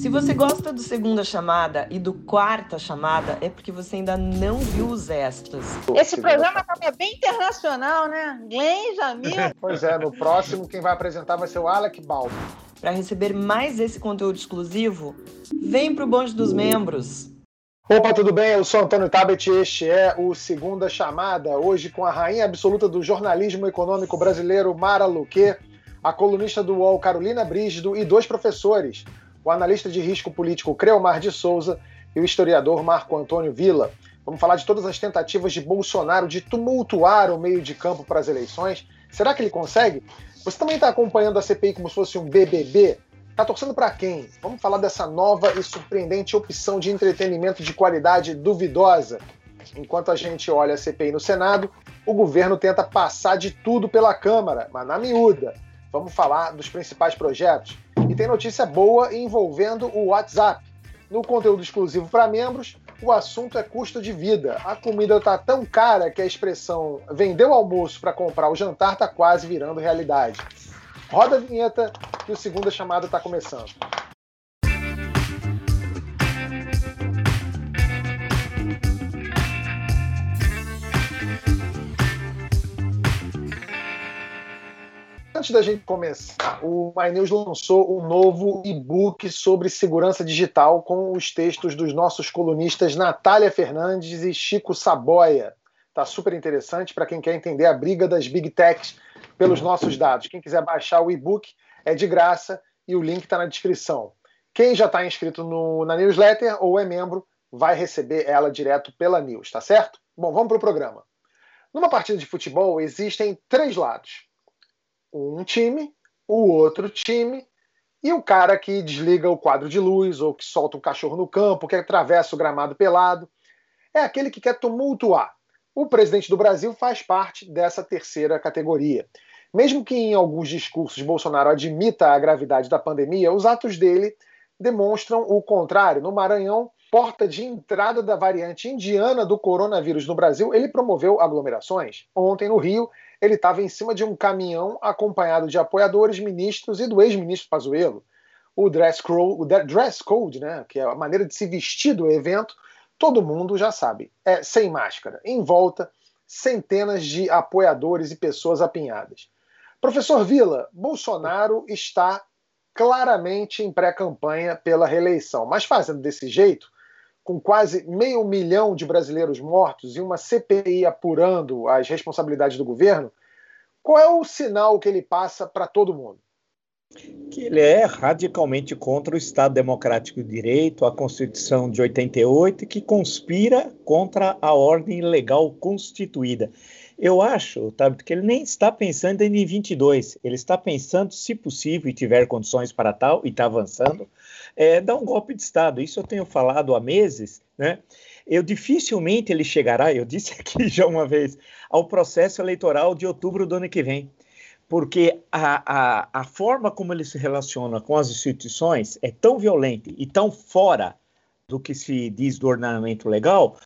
Se você gosta do Segunda Chamada e do Quarta Chamada, é porque você ainda não viu os extras. Esse programa também é bem internacional, né? Glenn, Jamil. Pois é, no próximo quem vai apresentar vai ser o Alec Baldwin. Para receber mais esse conteúdo exclusivo, vem pro bonde dos membros. Opa, tudo bem? Eu sou Antônio Tabet e este é o Segunda Chamada, hoje com a rainha absoluta do jornalismo econômico brasileiro, Mara Luque, a colunista do UOL, Carolina Brígido, e dois professores, o analista de risco político Creomar de Souza e o historiador Marco Antônio Villa. Vamos falar de todas as tentativas de Bolsonaro de tumultuar o meio de campo para as eleições. Será que ele consegue? Você também está acompanhando a CPI como se fosse um BBB? Está torcendo para quem? Vamos falar dessa nova e surpreendente opção de entretenimento de qualidade duvidosa. Enquanto a gente olha a CPI no Senado, o governo tenta passar de tudo pela Câmara, mas na miúda. Vamos falar dos principais projetos. Tem notícia boa envolvendo o WhatsApp. No conteúdo exclusivo para membros, o assunto é custo de vida. A comida está tão cara que a expressão vendeu almoço para comprar o jantar está quase virando realidade. Roda a vinheta que o segunda chamada está começando. Antes da gente começar, o My lançou um novo e-book sobre segurança digital com os textos dos nossos colunistas Natália Fernandes e Chico Saboia. Tá super interessante para quem quer entender a briga das big techs pelos nossos dados. Quem quiser baixar o e-book é de graça e o link está na descrição. Quem já está inscrito no, na newsletter ou é membro vai receber ela direto pela news, tá certo? Bom, vamos para o programa. Numa partida de futebol existem três lados um time, o outro time e o cara que desliga o quadro de luz ou que solta um cachorro no campo, que atravessa o gramado pelado. É aquele que quer tumultuar. O presidente do Brasil faz parte dessa terceira categoria. Mesmo que em alguns discursos Bolsonaro admita a gravidade da pandemia, os atos dele demonstram o contrário. No Maranhão, porta de entrada da variante indiana do coronavírus no Brasil, ele promoveu aglomerações. Ontem, no Rio, ele estava em cima de um caminhão acompanhado de apoiadores, ministros e do ex-ministro Pazuello. O dress, code, o dress code, né, que é a maneira de se vestir do evento, todo mundo já sabe, é sem máscara. Em volta, centenas de apoiadores e pessoas apinhadas. Professor Vila, Bolsonaro está claramente em pré-campanha pela reeleição, mas fazendo desse jeito, com quase meio milhão de brasileiros mortos e uma CPI apurando as responsabilidades do governo, qual é o sinal que ele passa para todo mundo? Que ele é radicalmente contra o Estado Democrático de Direito, a Constituição de 88, e que conspira contra a ordem legal constituída. Eu acho, tá, que ele nem está pensando em 22, ele está pensando, se possível e tiver condições para tal, e está avançando, é, dar um golpe de Estado. Isso eu tenho falado há meses, né? Eu dificilmente ele chegará, eu disse aqui já uma vez, ao processo eleitoral de outubro do ano que vem. Porque a, a, a forma como ele se relaciona com as instituições é tão violenta e tão fora do que se diz do ordenamento legal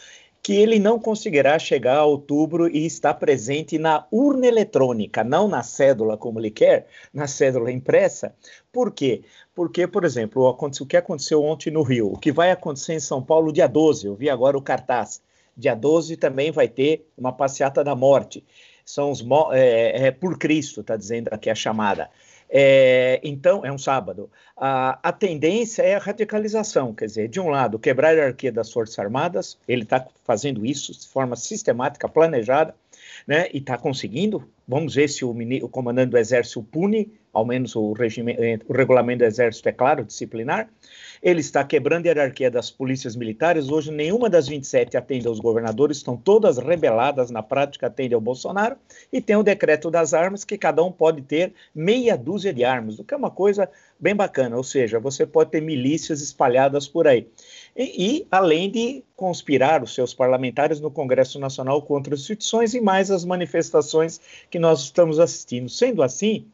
que ele não conseguirá chegar a outubro e estar presente na urna eletrônica, não na cédula como ele quer, na cédula impressa. Por quê? Porque, por exemplo, o que aconteceu ontem no Rio, o que vai acontecer em São Paulo dia 12, eu vi agora o cartaz. Dia 12 também vai ter uma passeata da morte. São os é, é, por Cristo, está dizendo aqui a chamada. É, então, é um sábado. A, a, tendência é a radicalização, quer dizer, de um lado, quebrar a hierarquia das Forças Armadas, ele está fazendo isso de forma sistemática, planejada, né, e está conseguindo. Vamos ver se o, o, comandante do Exército pune, ao menos o, regime, o regulamento do Exército é claro, disciplinar. Ele está quebrando a hierarquia das polícias militares. Hoje, nenhuma das 27 atende aos governadores, estão todas rebeladas, na prática, atende ao Bolsonaro. E tem o decreto das armas, que cada um pode ter meia dúzia de armas, o que é uma coisa bem bacana. Ou seja, você pode ter milícias espalhadas por aí. E, e, além de conspirar os seus parlamentares no Congresso Nacional contra as instituições e mais as manifestações que nós estamos assistindo. Sendo assim,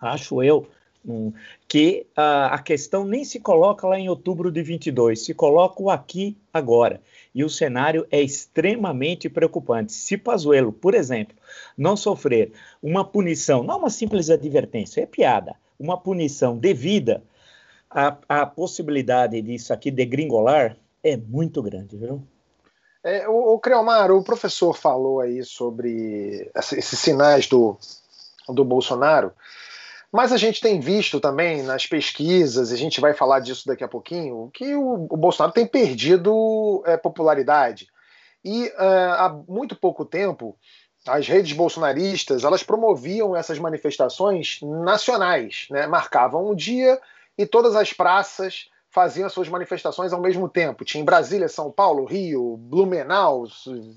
acho eu um, que a, a, questão nem se coloca lá em outubro de 22, se coloca aqui agora. E o cenário é extremamente preocupante. Se Pazuello, por exemplo, não sofrer uma punição, não uma simples advertência, é piada, uma punição devida a, a possibilidade disso aqui degringolar é muito grande, viu? É, o, o Creomar, o professor falou aí sobre esses sinais do, do Bolsonaro, mas a gente tem visto também nas pesquisas, e a gente vai falar disso daqui a pouquinho, que o, o Bolsonaro tem perdido é, popularidade. E uh, há muito pouco tempo, as redes bolsonaristas elas promoviam essas manifestações nacionais, né? marcavam um dia e todas as praças faziam as suas manifestações ao mesmo tempo. Tinha em Brasília, São Paulo, Rio, Blumenau,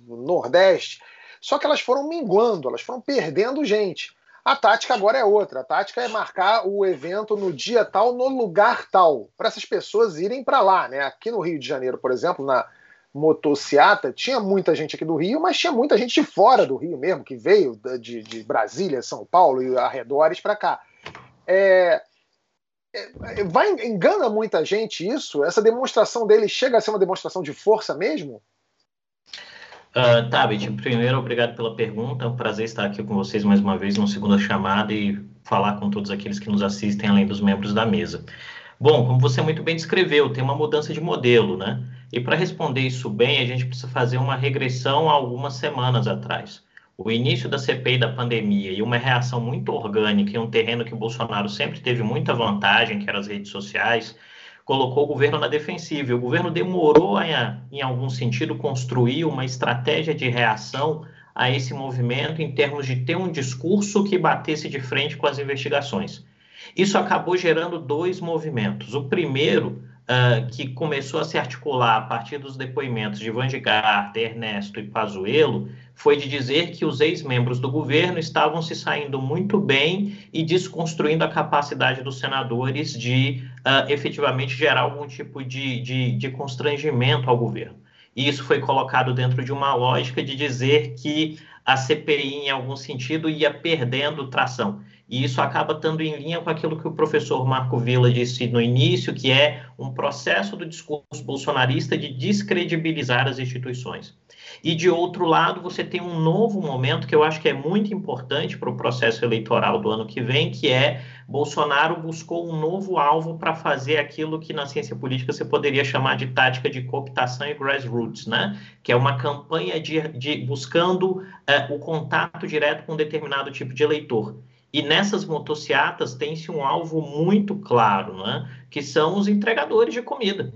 Nordeste. Só que elas foram minguando, elas foram perdendo gente. A tática agora é outra. A tática é marcar o evento no dia tal, no lugar tal, para essas pessoas irem para lá. Né? Aqui no Rio de Janeiro, por exemplo, na motociata, tinha muita gente aqui do Rio, mas tinha muita gente de fora do Rio mesmo, que veio de, de Brasília, São Paulo e arredores para cá. É, vai engana muita gente isso? Essa demonstração dele chega a ser uma demonstração de força mesmo? Uh, Tabit, primeiro, obrigado pela pergunta. É um prazer estar aqui com vocês mais uma vez, no segunda chamada e falar com todos aqueles que nos assistem, além dos membros da mesa. Bom, como você muito bem descreveu, tem uma mudança de modelo, né? E para responder isso bem, a gente precisa fazer uma regressão algumas semanas atrás o início da CPI da pandemia e uma reação muito orgânica em um terreno que o Bolsonaro sempre teve muita vantagem, que eram as redes sociais, colocou o governo na defensiva. E o governo demorou a, em algum sentido, construir uma estratégia de reação a esse movimento em termos de ter um discurso que batesse de frente com as investigações. Isso acabou gerando dois movimentos. O primeiro, uh, que começou a se articular a partir dos depoimentos de Van de Ernesto e Pazuello, foi de dizer que os ex-membros do governo estavam se saindo muito bem e desconstruindo a capacidade dos senadores de uh, efetivamente gerar algum tipo de, de, de constrangimento ao governo. E isso foi colocado dentro de uma lógica de dizer que a CPI, em algum sentido, ia perdendo tração. E isso acaba estando em linha com aquilo que o professor Marco Villa disse no início, que é um processo do discurso bolsonarista de descredibilizar as instituições. E de outro lado, você tem um novo momento que eu acho que é muito importante para o processo eleitoral do ano que vem, que é Bolsonaro buscou um novo alvo para fazer aquilo que na ciência política você poderia chamar de tática de cooptação e grassroots, né? Que é uma campanha de, de buscando é, o contato direto com um determinado tipo de eleitor. E nessas motociatas tem-se um alvo muito claro, né? que são os entregadores de comida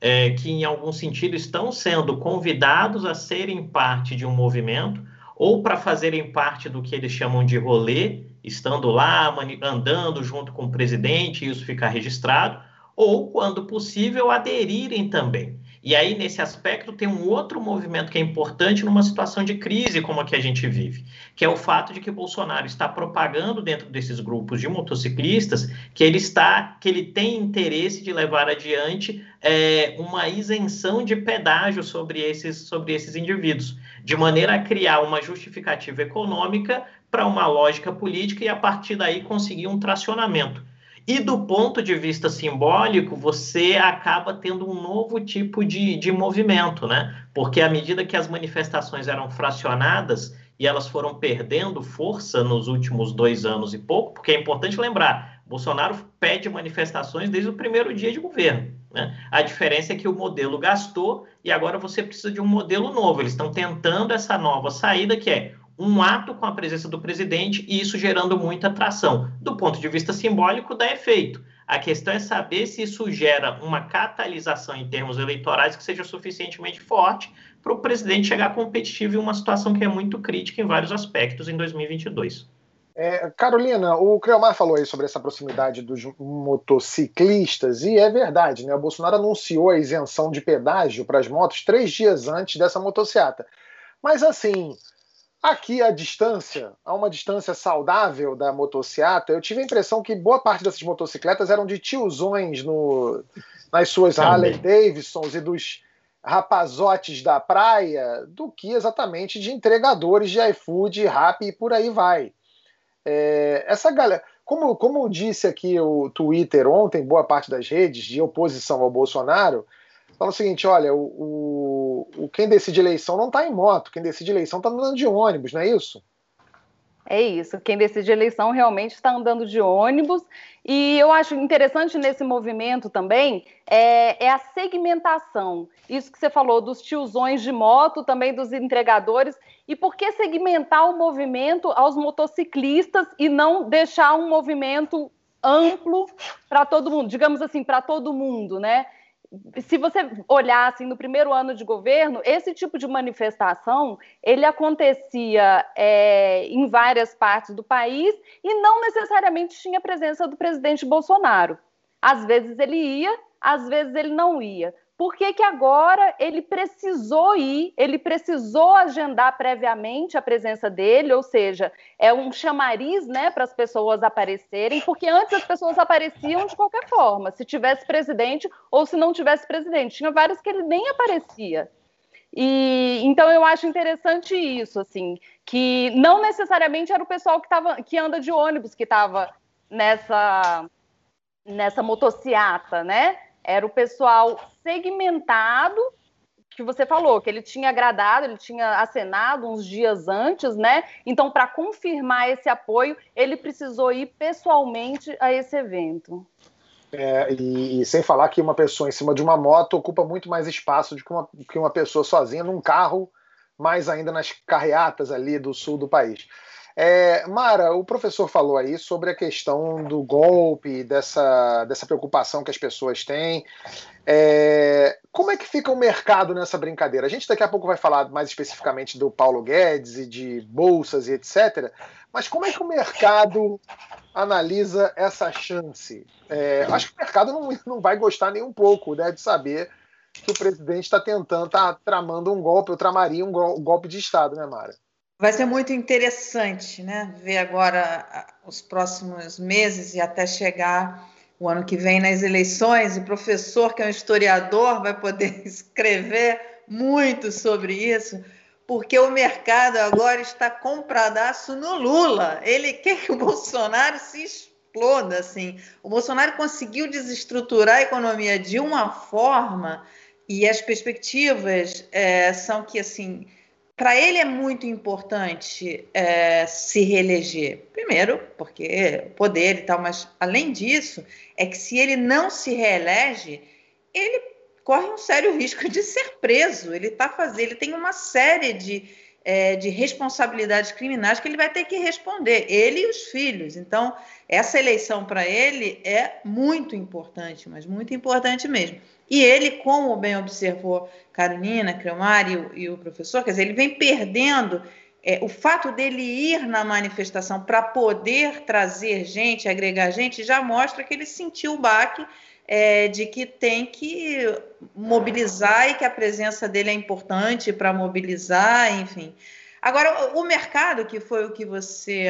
é, que, em algum sentido, estão sendo convidados a serem parte de um movimento ou para fazerem parte do que eles chamam de rolê, estando lá, andando junto com o presidente, e isso ficar registrado, ou, quando possível, aderirem também. E aí, nesse aspecto, tem um outro movimento que é importante numa situação de crise como a que a gente vive, que é o fato de que Bolsonaro está propagando dentro desses grupos de motociclistas que ele está, que ele tem interesse de levar adiante é, uma isenção de pedágio sobre esses, sobre esses indivíduos, de maneira a criar uma justificativa econômica para uma lógica política e a partir daí conseguir um tracionamento. E do ponto de vista simbólico, você acaba tendo um novo tipo de, de movimento, né? Porque à medida que as manifestações eram fracionadas e elas foram perdendo força nos últimos dois anos e pouco, porque é importante lembrar, Bolsonaro pede manifestações desde o primeiro dia de governo. Né? A diferença é que o modelo gastou e agora você precisa de um modelo novo. Eles estão tentando essa nova saída, que é um ato com a presença do presidente e isso gerando muita atração. Do ponto de vista simbólico, dá efeito. A questão é saber se isso gera uma catalisação em termos eleitorais que seja suficientemente forte para o presidente chegar competitivo em uma situação que é muito crítica em vários aspectos em 2022. É, Carolina, o Creomar falou aí sobre essa proximidade dos motociclistas, e é verdade, né? O Bolsonaro anunciou a isenção de pedágio para as motos três dias antes dessa motociata. Mas assim, Aqui a distância, a uma distância saudável da motocicleta, eu tive a impressão que boa parte dessas motocicletas eram de tiozões no, nas suas Também. Harley Davidsons e dos rapazotes da praia do que exatamente de entregadores de iFood, Rappi e por aí vai. É, essa galera, como, como disse aqui o Twitter ontem, boa parte das redes de oposição ao Bolsonaro, fala o seguinte: olha, o, o quem decide eleição não está em moto, quem decide eleição está andando de ônibus, não é isso? É isso. Quem decide eleição realmente está andando de ônibus. E eu acho interessante nesse movimento também é, é, a segmentação. Isso que você falou dos tiozões de moto, também dos entregadores. E por que segmentar o movimento aos motociclistas e não deixar um movimento amplo para todo mundo, digamos assim, para todo mundo, né? Se você olhar assim no primeiro ano de governo, esse tipo de manifestação ele acontecia é, em várias partes do país e não necessariamente tinha presença do presidente Bolsonaro. Às vezes ele ia, às vezes ele não ia por que, que agora ele precisou ir, ele precisou agendar previamente a presença dele, ou seja, é um chamariz né, para as pessoas aparecerem, porque antes as pessoas apareciam de qualquer forma, se tivesse presidente ou se não tivesse presidente. Tinha vários que ele nem aparecia. E então eu acho interessante isso, assim, que não necessariamente era o pessoal que, tava, que anda de ônibus que estava nessa, nessa motociata, né? Era o pessoal segmentado que você falou, que ele tinha agradado, ele tinha acenado uns dias antes, né? Então, para confirmar esse apoio, ele precisou ir pessoalmente a esse evento. É, e, e, sem falar que uma pessoa em cima de uma moto ocupa muito mais espaço do que uma, que uma pessoa sozinha num carro, mais ainda nas carreatas ali do sul do país. É, Mara, o professor falou aí sobre a questão do golpe, dessa, dessa preocupação que as pessoas têm. É, como é que fica o mercado nessa brincadeira? A gente daqui a pouco vai falar mais especificamente do Paulo Guedes e de bolsas e etc. Mas como é que o mercado analisa essa chance? É, acho que o mercado não, não vai gostar nem um pouco né, de saber que o presidente está tentando, está tramando um golpe, ou tramaria um golpe de Estado, né, Mara? Vai ser muito interessante, né? Ver agora os próximos meses e até chegar o ano que vem nas eleições. O professor, que é um historiador, vai poder escrever muito sobre isso, porque o mercado agora está compradaço no Lula. Ele quer que o Bolsonaro se exploda, assim. O Bolsonaro conseguiu desestruturar a economia de uma forma e as perspectivas é, são que, assim para ele é muito importante é, se reeleger. Primeiro, porque poder e tal, mas além disso, é que se ele não se reelege, ele corre um sério risco de ser preso. Ele tá fazendo, ele tem uma série de, é, de responsabilidades criminais que ele vai ter que responder, ele e os filhos. Então, essa eleição para ele é muito importante, mas muito importante mesmo. E ele, como bem observou Carolina, Cremar e, e, o professor, quer dizer, ele vem perdendo é, o fato dele ir na manifestação para poder trazer gente, agregar gente, já mostra que ele sentiu o baque é, de que tem que mobilizar e que a presença dele é importante para mobilizar, enfim. Agora, o mercado, que foi o que você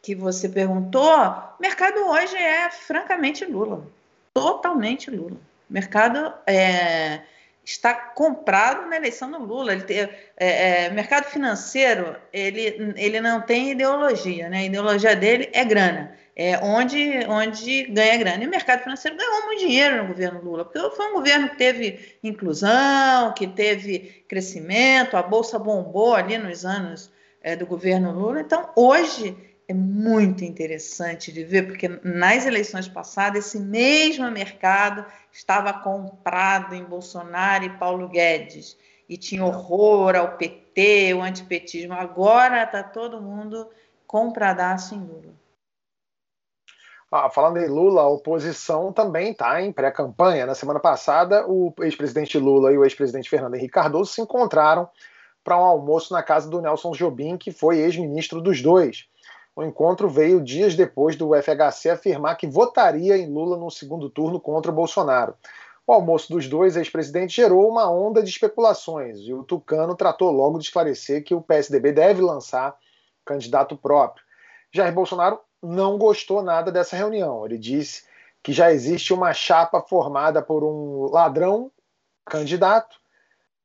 que você perguntou, o mercado hoje é francamente Lula, totalmente Lula. O mercado é, está comprado na eleição do Lula. Ele tem, é, é, mercado financeiro, ele, ele não tem ideologia, né? A ideologia dele é grana. É onde, onde ganha grana. E o mercado financeiro ganhou muito dinheiro no governo Lula, porque foi um governo que teve inclusão, que teve crescimento, a Bolsa bombou ali nos anos é, do governo Lula. Então, hoje é muito interessante de ver, porque nas eleições passadas, esse mesmo mercado estava comprado em Bolsonaro e Paulo Guedes, e tinha horror ao PT, o antipetismo. Agora está todo mundo compradaço em Lula. Ah, falando em Lula, a oposição também está em pré-campanha. Na semana passada, o ex-presidente Lula e o ex-presidente Fernando Henrique Cardoso se encontraram para um almoço na casa do Nelson Jobim, que foi ex-ministro dos dois. O encontro veio dias depois do FHC afirmar que votaria em Lula no segundo turno contra o Bolsonaro. O almoço dos dois ex-presidentes gerou uma onda de especulações e o Tucano tratou logo de esclarecer que o PSDB deve lançar candidato próprio. Jair Bolsonaro não gostou nada dessa reunião. Ele disse que já existe uma chapa formada por um ladrão candidato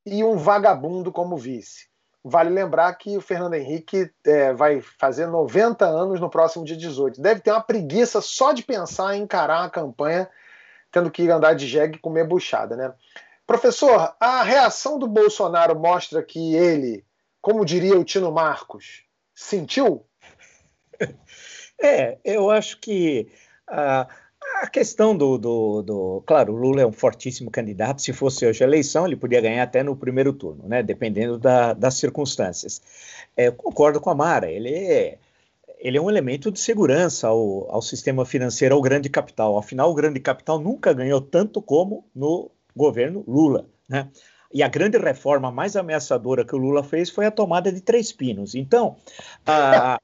e um vagabundo como vice. Vale lembrar que o Fernando Henrique é, vai fazer 90 anos no próximo dia 18. Deve ter uma preguiça só de pensar em encarar a campanha, tendo que andar de jegue e comer buchada, né? Professor, a reação do Bolsonaro mostra que ele, como diria o Tino Marcos, sentiu? É, eu acho que a, a questão do, do, do, Claro, o Lula é um fortíssimo candidato. Se fosse hoje a eleição, ele podia ganhar até no primeiro turno, né? Dependendo da, das circunstâncias. É, concordo com a Mara, ele é, ele é um elemento de segurança ao, ao sistema financeiro, ao grande capital. Afinal, o grande capital nunca ganhou tanto como no governo Lula, né? E a grande reforma mais ameaçadora que o Lula fez foi a tomada de Três Pinos. Então, a,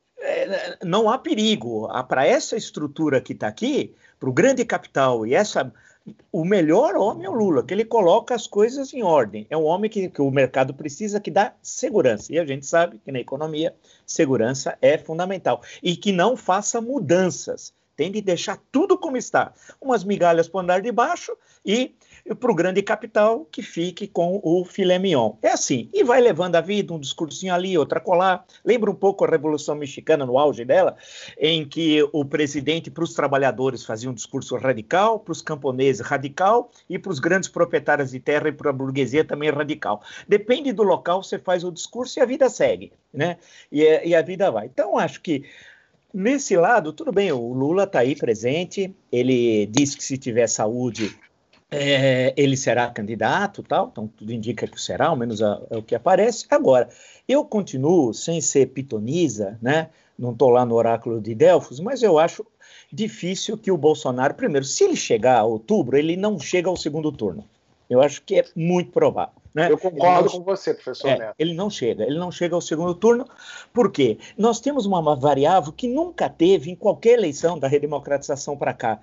não há perigo. Para essa estrutura que está aqui, para o grande capital e essa o melhor homem é o Lula, que ele coloca as coisas em ordem. É um homem que, que, o mercado precisa, que dá segurança. E a gente sabe que na economia, segurança é fundamental. E que não faça mudanças. Tem de deixar tudo como está. Umas migalhas para andar de baixo e para o grande capital que fique com o filé mignon. É assim, e vai levando a vida, um discursinho ali, outra colar. Lembra um pouco a Revolução Mexicana no auge dela, em que o presidente para os trabalhadores fazia um discurso radical, para os camponeses radical e para os grandes proprietários de terra e para a burguesia também radical. Depende do local, você faz o discurso e a vida segue, né? E, e a vida vai. Então, acho que Nesse lado, tudo bem, o Lula está aí presente, ele disse que se tiver saúde é, ele será candidato, tal, então tudo indica que será, ao menos é, o que aparece. Agora, eu continuo sem ser pitonisa, né? Não estou lá no oráculo de Delfos, mas eu acho difícil que o Bolsonaro, primeiro, se ele chegar a outubro, ele não chega ao segundo turno. Eu acho que é muito provável. Né? Eu concordo não, com você, professor é, Neto. Ele não chega, ele não chega ao segundo turno, porque nós temos uma variável que nunca teve em qualquer eleição da redemocratização para cá.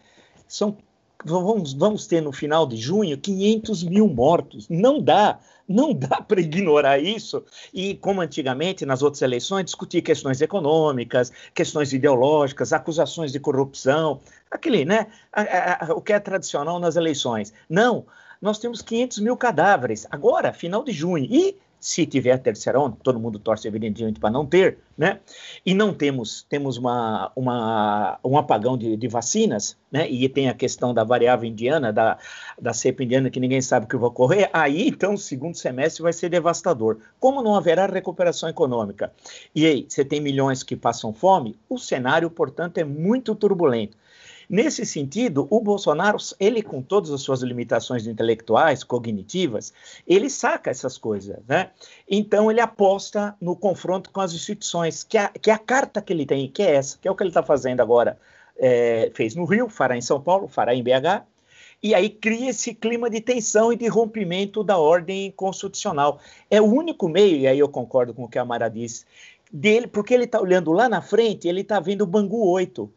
São vamos, vamos ter no final de junho 500 mil mortos. Não dá, não dá para ignorar isso. E como antigamente, nas outras eleições, discutir questões econômicas, questões ideológicas, acusações de corrupção, aquele, né? A, a, a, o que é tradicional nas eleições. Não, nós temos 500 mil cadáveres agora, final de junho. E se tiver terceira onda, todo mundo torce evidentemente para não ter, né? E não temos temos uma, uma um apagão de, de, vacinas, né? E tem a questão da variável indiana, da, da cepa indiana que ninguém sabe o que vai ocorrer. Aí então o segundo semestre vai ser devastador. Como não haverá recuperação econômica e aí você tem milhões que passam fome, o cenário portanto é muito turbulento. Nesse sentido, o Bolsonaro, ele com todas as suas limitações intelectuais, cognitivas, ele saca essas coisas, né? Então ele aposta no confronto com as instituições, que é, que é a carta que ele tem, que é essa, que é o que ele está fazendo agora. É, fez no Rio, fará em São Paulo, fará em BH, e aí cria esse clima de tensão e de rompimento da ordem constitucional. É o único meio, e aí eu concordo com o que a Mara disse, dele, porque ele está olhando lá na frente, ele está vendo o Bangu 8,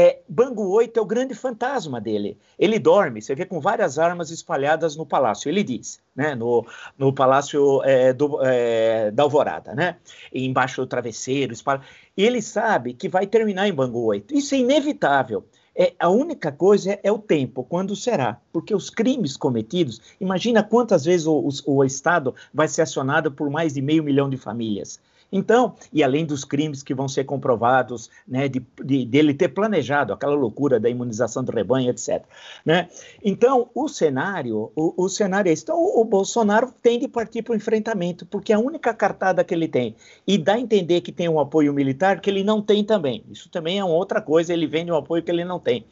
é, Bangu 8 é o grande fantasma dele. Ele dorme, você vê com várias armas espalhadas no palácio. Ele diz, né, no, no palácio é, do, é, da Alvorada, né, embaixo do travesseiro. Espalha... Ele sabe que vai terminar em Bangu 8. Isso é inevitável. É, a única coisa é, é, o tempo, quando será. Porque os crimes cometidos, imagina quantas vezes o, o, o Estado vai ser acionado por mais de meio milhão de famílias. Então, e além dos crimes que vão ser comprovados, né, de, de, dele ter planejado aquela loucura da imunização do rebanho, etc. Né? Então, o cenário, o, o cenário é esse. Então, o, o Bolsonaro tem de partir para o enfrentamento, porque é a única cartada que ele tem, e dá a entender que tem um apoio militar que ele não tem também. Isso também é uma outra coisa, ele vende um apoio que ele não tem.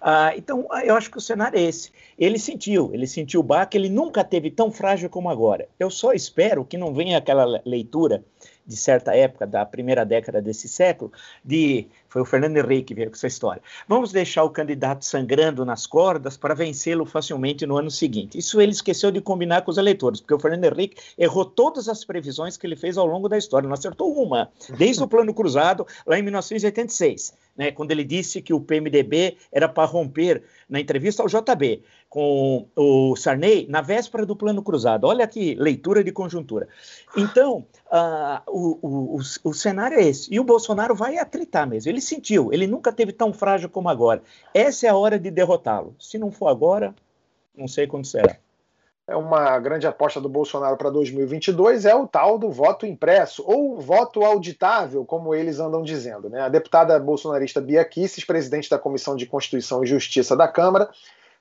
Ah, então, eu acho que o cenário é esse. Ele sentiu, ele sentiu o baque, ele nunca teve tão frágil como agora. Eu só espero que não venha aquela leitura de certa época, da primeira década desse século, de foi o Fernando Henrique que veio com essa história. Vamos deixar o candidato sangrando nas cordas para vencê-lo facilmente no ano seguinte. Isso ele esqueceu de combinar com os eleitores, porque o Fernando Henrique errou todas as previsões que ele fez ao longo da história, não acertou uma, desde o Plano Cruzado, lá em 1986 né, quando ele disse que o PMDB era para romper na entrevista ao JB com o Sarney na véspera do Plano Cruzado. Olha que leitura de conjuntura. Então, uh, o, o, o, cenário é esse. E o Bolsonaro vai atritar mesmo. Ele sentiu, ele nunca teve tão frágil como agora. Essa é a hora de derrotá-lo. Se não for agora, não sei quando será é uma grande aposta do Bolsonaro para 2022 é o tal do voto impresso, ou voto auditável, como eles andam dizendo. Né? A deputada bolsonarista Bia Kisses, presidente da Comissão de Constituição e Justiça da Câmara,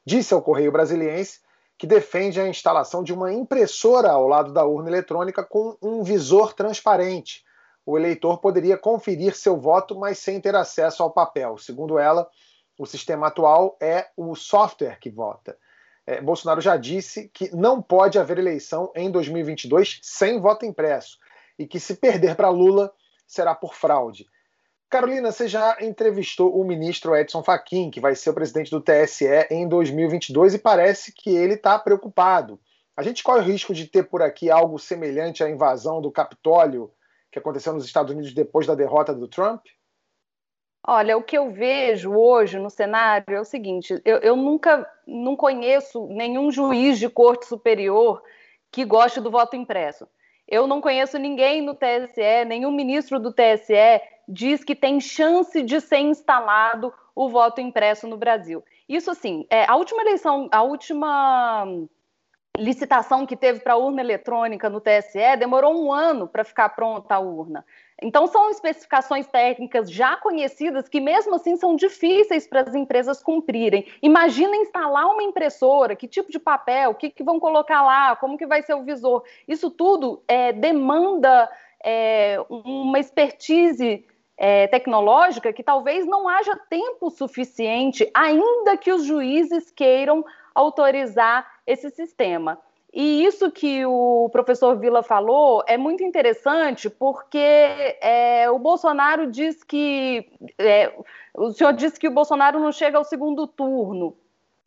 disse ao Correio Brasiliense que defende a instalação de uma impressora ao lado da urna eletrônica com um visor transparente, o eleitor poderia conferir seu voto, mas sem ter acesso ao papel. Segundo ela, o sistema atual é o software que vota. É, Bolsonaro já disse que não pode haver eleição em 2022 sem voto impresso e que se perder para Lula será por fraude. Carolina, você já entrevistou o ministro Edson Fachin, que vai ser o presidente do TSE em 2022, e parece que ele está preocupado. A gente corre o risco de ter por aqui algo semelhante à invasão do Capitólio que aconteceu nos Estados Unidos depois da derrota do Trump? Olha, o que eu vejo hoje no cenário é o seguinte: eu, eu nunca não conheço nenhum juiz de corte superior que goste do voto impresso. Eu não conheço ninguém no TSE, nenhum ministro do TSE diz que tem chance de ser instalado o voto impresso no Brasil. Isso assim, é, a última eleição, a última licitação que teve para urna eletrônica no TSE demorou um ano para ficar pronta a urna. Então, são especificações técnicas já conhecidas que, mesmo assim, são difíceis para as empresas cumprirem. Imagina instalar uma impressora, que tipo de papel, o que, que vão colocar lá, como que vai ser o visor. Isso tudo é, demanda é, uma expertise é, tecnológica que talvez não haja tempo suficiente, ainda que os juízes queiram autorizar esse sistema. E isso que o professor Vila falou é muito interessante, porque é, o Bolsonaro diz que. É, o senhor disse que o Bolsonaro não chega ao segundo turno.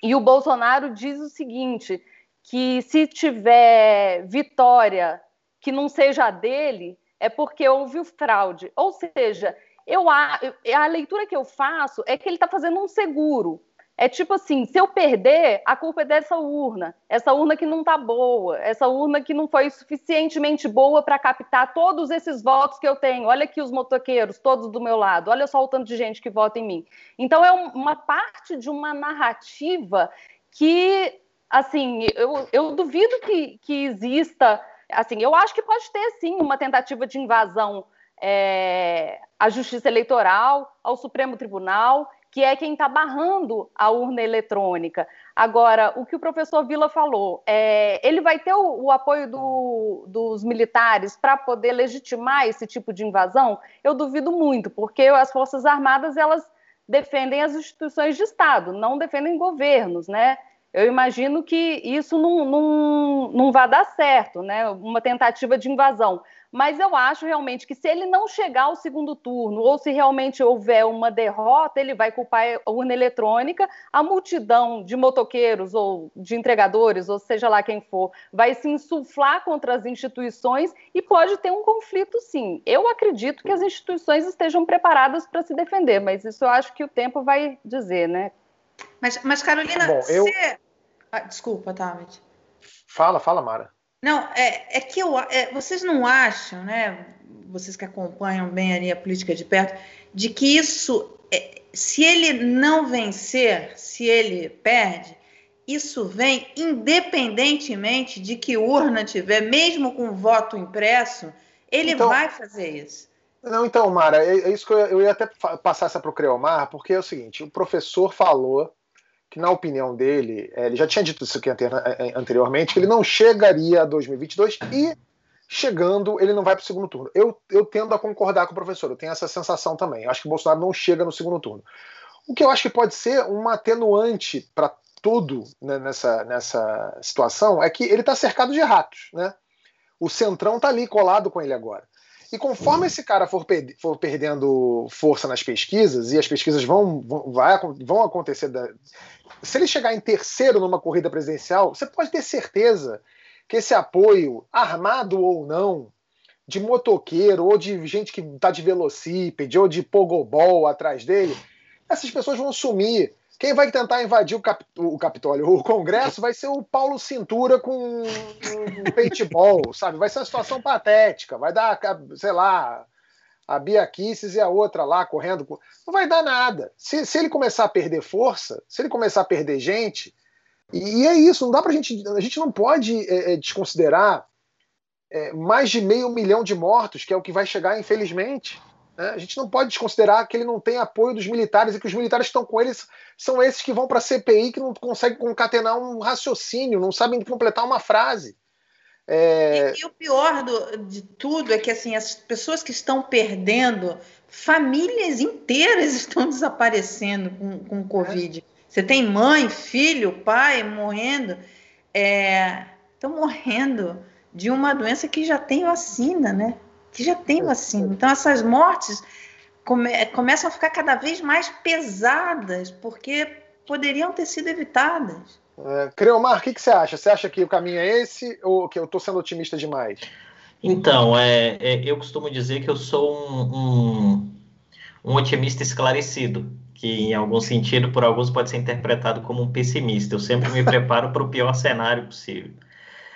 E o Bolsonaro diz o seguinte: que se tiver vitória que não seja dele, é porque houve fraude. Ou seja, eu, a, a leitura que eu faço é que ele está fazendo um seguro. É tipo assim, se eu perder, a culpa é dessa urna. Essa urna que não está boa, essa urna que não foi suficientemente boa para captar todos esses votos que eu tenho. Olha aqui os motoqueiros, todos do meu lado. Olha só o tanto de gente que vota em mim. Então é uma parte de uma narrativa que, assim, eu, eu duvido que, que exista. Assim, eu acho que pode ter sim uma tentativa de invasão é, à Justiça Eleitoral, ao Supremo Tribunal que é quem está barrando a urna eletrônica. Agora, o que o professor Vila falou, é, ele vai ter o, o apoio do, dos militares para poder legitimar esse tipo de invasão? Eu duvido muito, porque as Forças Armadas elas defendem as instituições de Estado, não defendem governos, né? Eu imagino que isso não, não, não vai dar certo, né? Uma tentativa de invasão mas eu acho realmente que se ele não chegar ao segundo turno, ou se realmente houver uma derrota, ele vai culpar a urna eletrônica, a multidão de motoqueiros ou de entregadores, ou seja lá quem for, vai se insuflar contra as instituições e pode ter um conflito sim. Eu acredito que as instituições estejam preparadas para se defender, mas isso eu acho que o tempo vai dizer, né? Mas, mas Carolina, Bom, eu... você... ah, desculpa, Tavit. Fala, fala, Mara. Não, é, é que eu, é, vocês não acham, né? Vocês que acompanham bem ali a política de perto, de que isso, é, se ele não vencer, se ele perde, isso vem independentemente de que urna tiver, mesmo com voto impresso, ele então, vai fazer isso. Não, então, Mara, é, é isso que eu, eu ia até passar essa para o Creomar, porque é o seguinte: o professor falou que, na opinião dele, é, ele já tinha dito isso aqui é, é, anteriormente, que ele não chegaria a 2022 e, chegando, ele não vai para o segundo turno. Eu, eu tendo a concordar com o professor, eu tenho essa sensação também. Eu acho que o Bolsonaro não chega no segundo turno. O que eu acho que pode ser uma atenuante para tudo né, nessa, nessa situação é que ele está cercado de ratos. Né? O Centrão está ali colado com ele agora. E conforme esse cara for, per for, perdendo força nas pesquisas, e as pesquisas vão, vão, vai, vão acontecer. Da... Se ele chegar em terceiro numa corrida presidencial, você pode ter certeza que esse apoio, armado ou não, de motoqueiro, ou de gente que está de velocípede, ou de pogobol atrás dele, essas pessoas vão sumir. Quem vai tentar invadir o, Cap, o Capitólio, o Congresso, vai ser o Paulo Cintura com um paintball, sabe? Vai ser uma situação patética. Vai dar, sei lá, a Bia Kisses e a outra lá correndo. Não vai dar nada. Se, se ele começar a perder força, se ele começar a perder gente, e, e é isso, não dá pra gente. A gente não pode é, é, desconsiderar é, mais de meio milhão de mortos, que é o que vai chegar, infelizmente. Né? A gente não pode desconsiderar que ele não tem apoio dos militares e que os militares que estão com eles são esses que vão para a CPI que não conseguem concatenar um raciocínio, não sabem completar uma frase. É... E, e, o pior do, de tudo é que assim as pessoas que estão perdendo, famílias inteiras estão desaparecendo com, com o Covid. É. Você tem mãe, filho, pai morrendo, é, estão morrendo de uma doença que já tem vacina, né? Que já tem vacina. Então essas mortes come, começam a ficar cada vez mais pesadas, porque poderiam ter sido evitadas. É, Creomar, o que, que, você acha? Você acha que o caminho é esse ou que eu estou sendo otimista demais? Então, é, é, eu costumo dizer que eu sou um, um, um, otimista esclarecido, que em algum sentido, por alguns, pode ser interpretado como um pessimista. Eu sempre me preparo para o pior cenário possível.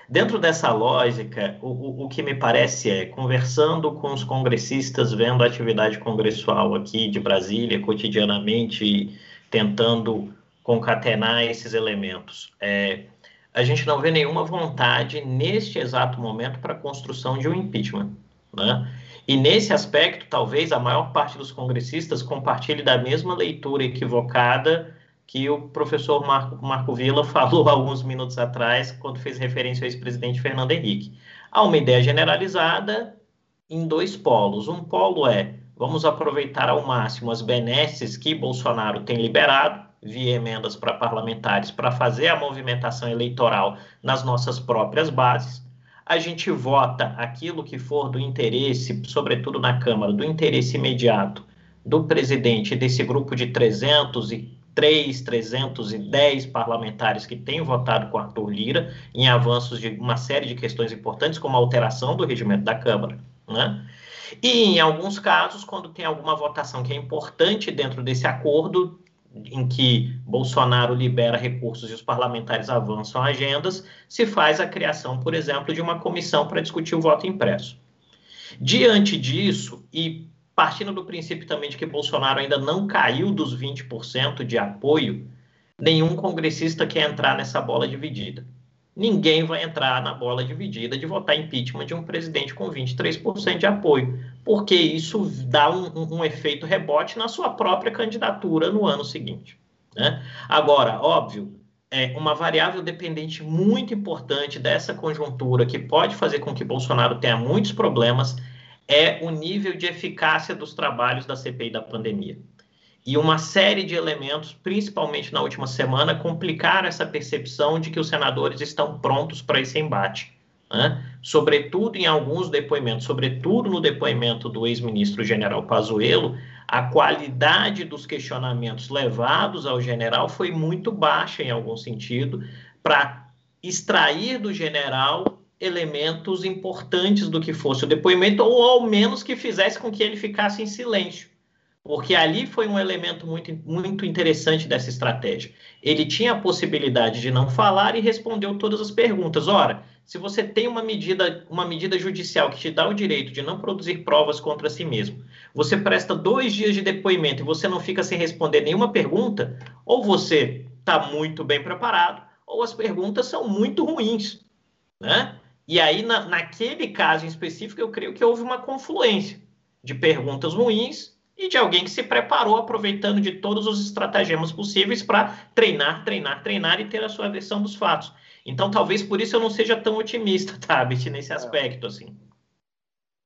Dentro dessa lógica, o, o, que me parece é, conversando com os congressistas, vendo a atividade congressual aqui de Brasília cotidianamente, tentando concatenar esses elementos. É, a gente não vê nenhuma vontade neste exato momento para a construção de um impeachment. Né? E nesse aspecto, talvez a maior parte dos congressistas compartilhe da mesma leitura equivocada que o professor Marco, Marco Villa falou alguns minutos atrás, quando fez referência ao ex-presidente Fernando Henrique. Há uma ideia generalizada em dois polos. Um polo é vamos aproveitar ao máximo as benesses que Bolsonaro tem liberado, via emendas para parlamentares para fazer a movimentação eleitoral nas nossas próprias bases. A gente vota aquilo que for do interesse, sobretudo na Câmara, do interesse imediato do presidente desse grupo de 303, 310 parlamentares que têm votado com Arthur Lira em avanços de uma série de questões importantes, como a alteração do regimento da Câmara, né? E em alguns casos, quando tem alguma votação que é importante dentro desse acordo, em que Bolsonaro libera recursos e os parlamentares avançam agendas, se faz a criação, por exemplo, de uma comissão para discutir o voto impresso. Diante disso, e partindo do princípio também de que Bolsonaro ainda não caiu dos 20% de apoio, nenhum congressista quer entrar nessa bola dividida ninguém vai entrar na bola dividida de votar impeachment de um presidente com 23% de apoio, porque isso dá um, um, efeito rebote na sua própria candidatura no ano seguinte. Né? Agora, óbvio, é uma variável dependente muito importante dessa conjuntura que pode fazer com que Bolsonaro tenha muitos problemas é o nível de eficácia dos trabalhos da CPI da pandemia e uma série de elementos, principalmente na última semana, complicaram essa percepção de que os senadores estão prontos para esse embate. Né? Sobretudo em alguns depoimentos, sobretudo no depoimento do ex-ministro general Pazuello, a qualidade dos questionamentos levados ao general foi muito baixa em algum sentido, para extrair do general elementos importantes do que fosse o depoimento, ou ao menos que fizesse com que ele ficasse em silêncio porque ali foi um elemento muito, muito interessante dessa estratégia. Ele tinha a possibilidade de não falar e respondeu todas as perguntas. Ora, se você tem uma medida, uma medida judicial que te dá o direito de não produzir provas contra si mesmo, você presta dois dias de depoimento e você não fica sem responder nenhuma pergunta, ou você está muito bem preparado, ou as perguntas são muito ruins, né? E aí, na, naquele caso em específico, eu creio que houve uma confluência de perguntas ruins e de alguém que se preparou aproveitando de todos os estratagemas possíveis para treinar, treinar, treinar e ter a sua versão dos fatos. Então, talvez por isso eu não seja tão otimista, Tabit, nesse é. aspecto, assim.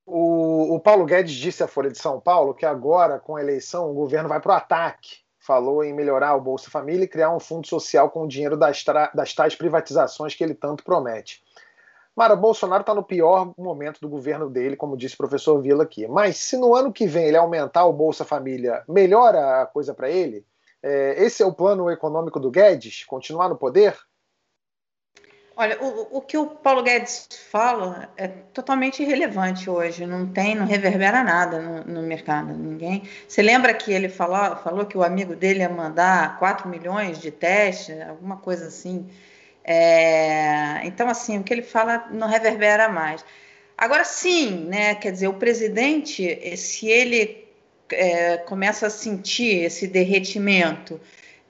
O, o, Paulo Guedes disse à Folha de São Paulo que agora, com a eleição, o governo vai para o ataque. Falou em melhorar o Bolsa Família e criar um fundo social com o dinheiro das, das tais privatizações que ele tanto promete. Mara, Bolsonaro está no pior momento do governo dele, como disse o professor Vila aqui. Mas se no ano que vem ele aumentar o Bolsa Família, melhora a coisa para ele? É, esse é o plano econômico do Guedes? Continuar no poder? Olha, o, o, que o Paulo Guedes fala é totalmente irrelevante hoje, não tem, não reverbera nada no, no mercado, ninguém. Você lembra que ele falou, falou que o amigo dele ia mandar 4 milhões de testes, alguma coisa assim? É, então, assim, o que ele fala não reverbera mais. Agora, sim, né, quer dizer, o presidente, se ele é, começa a sentir esse derretimento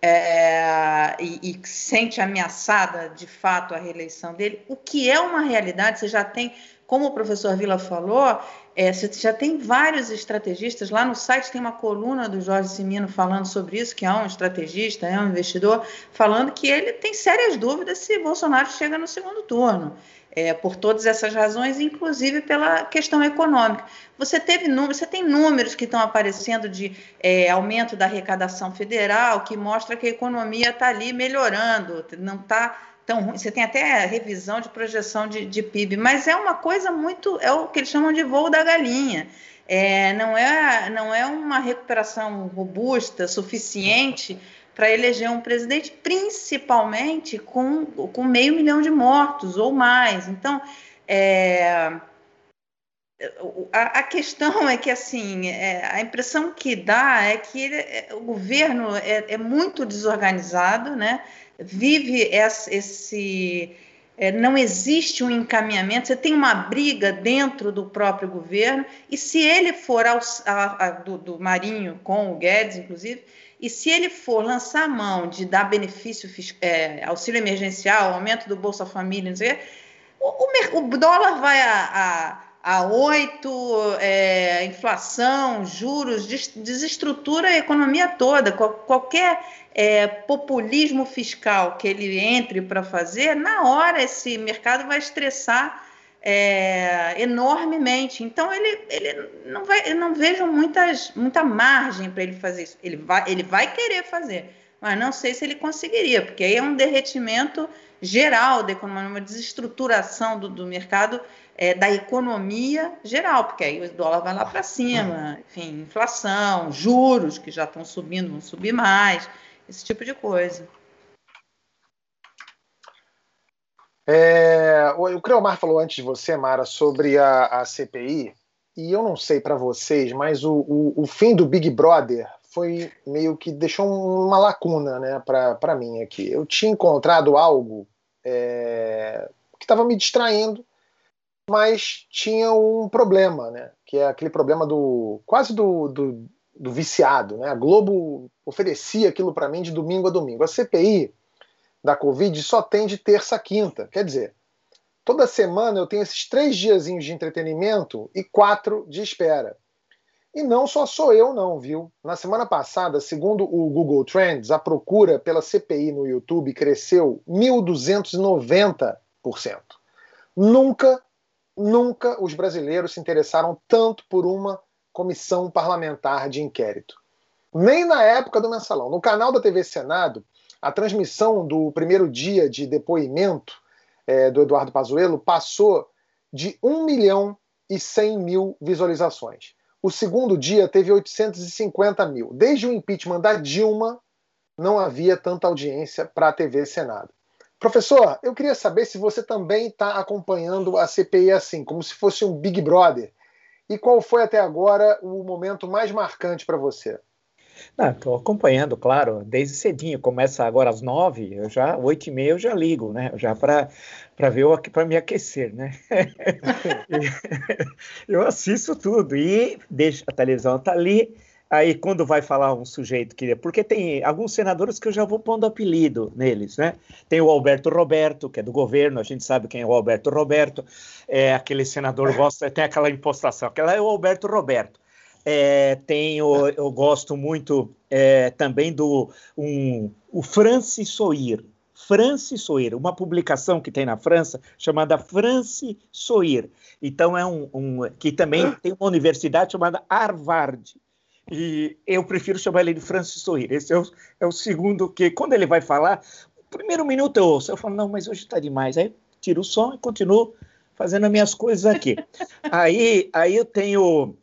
é, e, e, sente ameaçada de fato a reeleição dele, o que é uma realidade, você já tem, como o professor Vila falou, é, já tem vários estrategistas. Lá no site tem uma coluna do Jorge Simino falando sobre isso, que é um estrategista, é um investidor, falando que ele tem sérias dúvidas se Bolsonaro chega no segundo turno. é, por todas essas razões, inclusive pela questão econômica. Você teve números, você tem números que estão aparecendo de é, aumento da arrecadação federal, que mostra que a economia está ali melhorando, não está tão ruim. Você tem até revisão de projeção de, de, PIB, mas é uma coisa muito, é o que eles chamam de voo da galinha. É, não, é, não é uma recuperação robusta, suficiente para eleger um presidente, principalmente com, com meio milhão de mortos ou mais. Então, é, a, a, questão é que, assim, é, a impressão que dá é que ele, é, o governo é, é, muito desorganizado, né? Vive esse, esse é, não existe um encaminhamento, você tem uma briga dentro do próprio governo, e se ele for ao, a, a, do, do Marinho com o Guedes, inclusive, e se ele for lançar a mão de dar benefício, é, auxílio emergencial, aumento do Bolsa Família, não sei o, o, o dólar vai a, a, a 8, é, inflação, juros, des, desestrutura a economia toda. Qual, qualquer é, populismo fiscal que ele entre para fazer, na hora esse mercado vai estressar é, enormemente. Então ele, ele não vai, eu não vejo muitas, muita margem para ele fazer isso. Ele vai, ele vai querer fazer, mas não sei se ele conseguiria, porque aí é um derretimento geral da economia, uma desestruturação do, do mercado é, da economia geral, porque aí o dólar vai lá para cima, enfim, inflação, juros que já estão subindo, vão subir mais, esse tipo de coisa. É, o Creomar falou antes de você, Mara, sobre a, a CPI, e eu não sei para vocês, mas o, o, o, fim do Big Brother foi meio que deixou uma lacuna né, para mim aqui. Eu tinha encontrado algo é, que estava me distraindo, mas tinha um problema, né, que é aquele problema do quase do, do, do viciado. Né? A Globo oferecia aquilo para mim de domingo a domingo. A CPI da Covid só tem de terça a quinta. Quer dizer, toda semana eu tenho esses três diazinhos de entretenimento e quatro de espera. E não só sou eu, não, viu? Na semana passada, segundo o Google Trends, a procura pela CPI no YouTube cresceu 1.290%. Nunca, nunca os brasileiros se interessaram tanto por uma comissão parlamentar de inquérito. Nem na época do mensalão. No canal da TV Senado, a transmissão do primeiro dia de depoimento é, do Eduardo Pazuello passou de 1 milhão e 100 mil visualizações. O segundo dia teve 850 mil. Desde o impeachment da Dilma, não havia tanta audiência para a TV Senado. Professor, eu queria saber se você também está acompanhando a CPI assim, como se fosse um Big Brother. E qual foi até agora o momento mais marcante para você? Estou acompanhando, claro, desde cedinho. Começa agora às nove, eu já oito e meia eu já ligo, né? Já para para ver para me aquecer, né? eu assisto tudo e deixo a televisão tá ali. Aí quando vai falar um sujeito que porque tem alguns senadores que eu já vou pondo apelido neles, né? Tem o Alberto Roberto, que é do governo, a gente sabe quem é o Alberto Roberto, é aquele senador gosta, tem aquela impostação, aquela é o Alberto Roberto. É, tenho, eu gosto muito é, também do um, o Francis Soir. Francis Soir, uma publicação que tem na França chamada Francis Soir. Então é um, um que também tem uma universidade chamada Harvard. E eu prefiro chamar ele de Francis Soir. Esse é o, é o segundo que, quando ele vai falar, o primeiro minuto eu ouço, eu falo, não, mas hoje está demais. Aí tiro o som e continuo fazendo as minhas coisas aqui. aí, aí eu tenho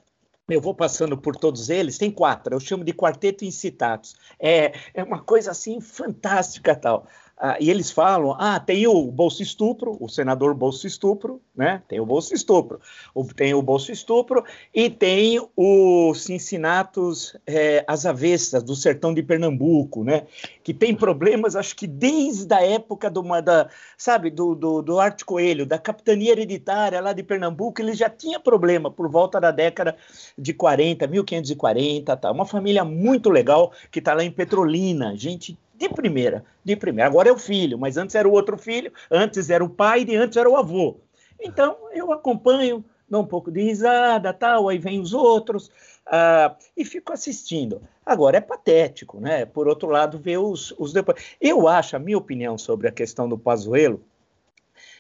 eu vou passando por todos eles, tem quatro, eu chamo de quarteto incitados. É, é uma coisa assim fantástica tal. Ah, e eles falam, ah, tem o Bolso Estupro, o senador Bolso Estupro, né? Tem o Bolso Estupro, o, tem o Bolso Estupro e tem o Cincinatos é, As Avessas, do sertão de Pernambuco, né? Que tem problemas, acho que desde a época do, da, sabe, do, do, do Arte Coelho, da capitania hereditária lá de Pernambuco, ele já tinha problema por volta da década de 40, 1540, tá? Uma família muito legal que está lá em Petrolina, gente de primeira, de primeira. Agora é o filho, mas antes era o outro filho, antes era o pai e antes era o avô. Então eu acompanho, dou um pouco de risada, tal, aí vem os outros uh, e fico assistindo. Agora é patético, né? Por outro lado, ver os, os depois. Eu acho, a minha opinião sobre a questão do Pazuello,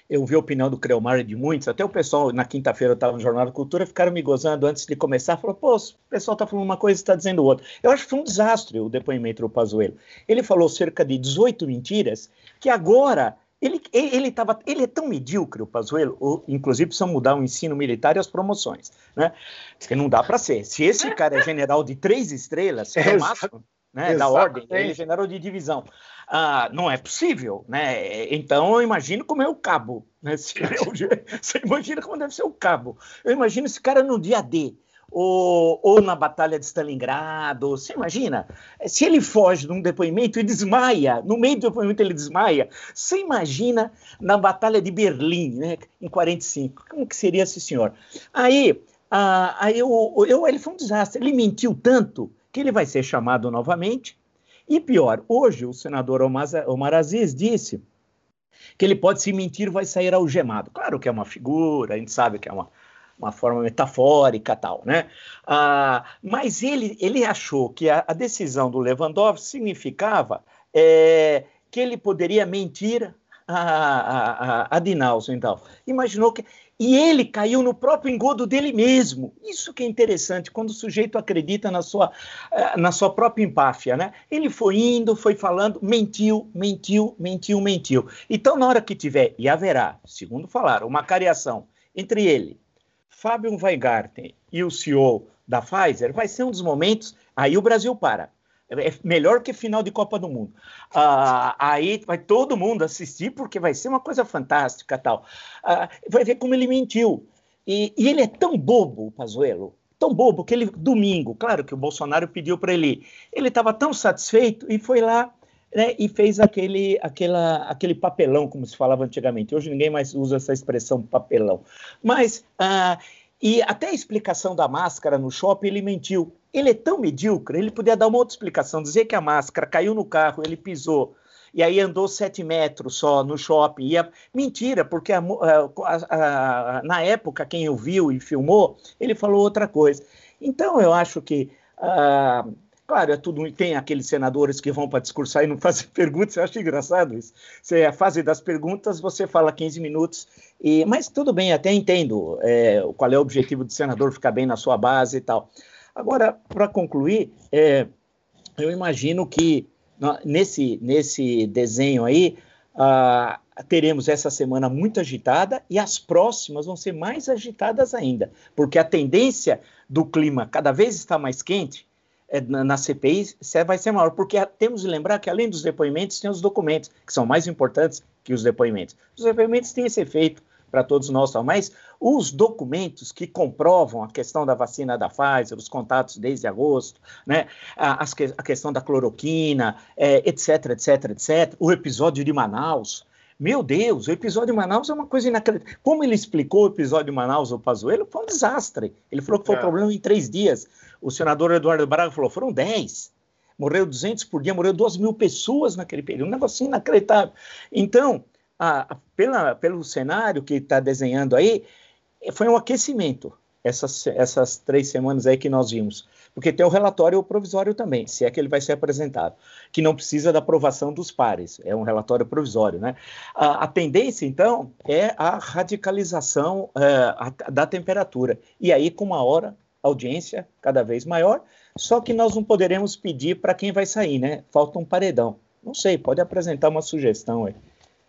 eu vi a opinião do Creomar e de muitos, até o pessoal, na quinta-feira eu estava no Jornal da Cultura, ficaram me gozando antes de começar, falou, pô, o pessoal está falando uma coisa e está dizendo outra. Eu acho que foi um desastre o depoimento do Pazuello. Ele falou cerca de 18 mentiras, que agora ele, ele, tava, ele é tão medíocre, o Pazuello, ou, inclusive precisa mudar o ensino militar e as promoções, né? Porque não dá para ser. Se esse cara é general de três estrelas, é o máximo, né, da ordem, ele general de divisão. Ah, não é possível, né? Então eu imagino como é o cabo, né? Você imagina como deve ser o cabo. Eu imagino esse cara no dia D ou, ou na Batalha de Stalingrado. Você imagina? Se ele foge de um depoimento e desmaia, no meio do depoimento ele desmaia, você imagina na Batalha de Berlim, né, em 45, como que seria esse senhor? Aí, ah, aí eu, eu, ele foi um desastre, ele mentiu tanto que ele vai ser chamado novamente, e pior, hoje o senador Omar Aziz disse que ele pode se mentir vai sair algemado. Claro que é uma figura, a gente sabe que é uma, uma forma metafórica tal, né? Ah, mas ele, ele achou que a, a decisão do Lewandowski significava é, que ele poderia mentir a, a, a, a Dinalson, então. Imaginou que... E ele caiu no próprio engodo dele mesmo. Isso que é interessante, quando o sujeito acredita na sua, eh, na sua própria empáfia, né? Ele foi indo, foi falando, mentiu, mentiu, mentiu, mentiu. Então, na hora que tiver, e haverá, segundo falaram, uma cariação entre ele Fábio Weingarten e o CEO da Pfizer, vai ser um dos momentos. Aí o Brasil para. É melhor que final de Copa do Mundo. Ah, aí vai todo mundo assistir, porque vai ser uma coisa fantástica tal. Ah, vai ver como ele mentiu. E, e ele é tão bobo, o Pazuello, tão bobo, que ele, domingo, claro que o Bolsonaro pediu para ele. Ele estava tão satisfeito e foi lá né, e fez aquele, aquela, aquele papelão, como se falava antigamente. Hoje ninguém mais usa essa expressão papelão. Mas, ah, e até a explicação da máscara no shopping, ele mentiu. Ele é tão medíocre, ele podia dar uma outra explicação, dizer que a máscara caiu no carro, ele pisou, e aí andou sete metros só no shopping. Mentira, porque a, a, na época quem o viu e filmou, ele falou outra coisa. Então eu acho que ah, Claro, é tudo. Tem aqueles senadores que vão para discursar e não fazem perguntas, eu acho engraçado isso. Você, a fase das perguntas, você fala 15 minutos, e, mas tudo bem, até entendo é, qual é o objetivo do senador ficar bem na sua base e tal. Agora, para concluir, é, eu imagino que nesse, nesse desenho aí, ah, teremos essa semana muito agitada e as próximas vão ser mais agitadas ainda, porque a tendência do clima cada vez está mais quente é, na, na CPI vai ser maior, porque temos de lembrar que além dos depoimentos, tem os documentos, que são mais importantes que os depoimentos. Os depoimentos têm esse efeito para todos nós, mas os documentos que comprovam a questão da vacina da Pfizer, os contatos desde agosto, né, a, a questão da cloroquina, é, etc, etc, etc, o episódio de Manaus, meu Deus, o episódio de Manaus é uma coisa inacreditável. Como ele explicou o episódio de Manaus, o Pazuello, foi um desastre. Ele falou que foi é. um problema em três dias. O senador Eduardo Braga falou, foram dez. Morreu 200 por dia, morreu 2 mil pessoas naquele período. Um negócio inacreditável. Então, a, a, pela, pelo cenário que está desenhando aí, foi um aquecimento essas, essas três semanas aí que nós vimos porque tem o relatório provisório também, se é que ele vai ser apresentado, que não precisa da aprovação dos pares, é um relatório provisório, né? A, a tendência, então, é a radicalização é, a, da temperatura, e aí com uma hora, audiência cada vez maior, só que nós não poderemos pedir para quem vai sair, né? Falta um paredão. Não sei, pode apresentar uma sugestão aí.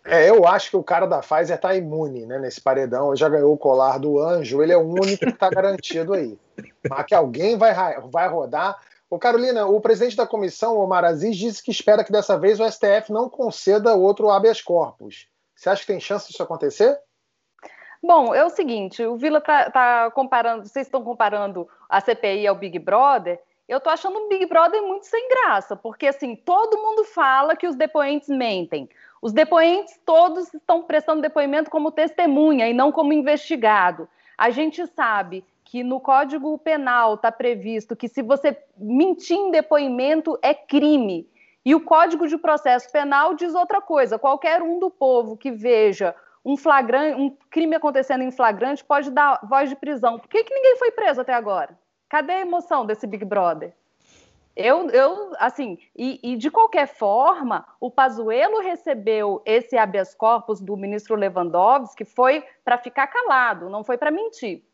É, eu acho que o cara da Pfizer está imune né, nesse paredão. Já ganhou o colar do anjo, ele é o único que está garantido aí. Mas que alguém vai, vai rodar. Ô Carolina, o presidente da comissão, Omar Aziz, disse que espera que dessa vez o STF não conceda outro habeas corpus. Você acha que tem chance disso acontecer? Bom, é o seguinte, o Vila está tá comparando, vocês estão comparando a CPI ao Big Brother, eu estou achando o Big Brother muito sem graça, porque assim, todo mundo fala que os depoentes mentem. Os depoentes todos estão prestando depoimento como testemunha e não como investigado. A gente sabe que no Código Penal está previsto que se você mentir em depoimento é crime. E o Código de Processo Penal diz outra coisa: qualquer um do povo que veja um flagrante, um crime acontecendo em flagrante pode dar voz de prisão. Por que, que ninguém foi preso até agora? Cadê a emoção desse Big Brother? Eu, eu assim, e, e, de qualquer forma, o Pazuello recebeu esse habeas corpus do ministro Lewandowski foi para ficar calado, não foi para mentir.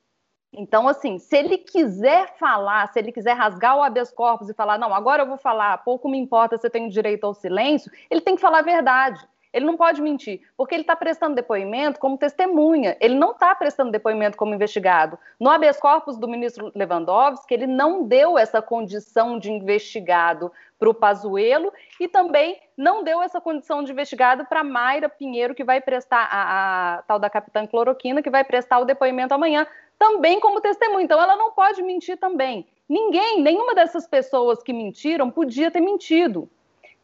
Então, assim, se ele quiser falar, se ele quiser rasgar o habeas corpus e falar, não, agora eu vou falar, pouco me importa se eu tenho direito ao silêncio, ele tem que falar a verdade. Ele não pode mentir, porque ele está prestando depoimento como testemunha, ele não está prestando depoimento como investigado. No habeas corpus do ministro Lewandowski, ele não deu essa condição de investigado para o Pazuello e também não deu essa condição de investigado para Mayra Pinheiro, que vai prestar, a, a tal da capitã cloroquina, que vai prestar o depoimento amanhã, também como testemunha. Então ela não pode mentir também. Ninguém, nenhuma dessas pessoas que mentiram podia ter mentido.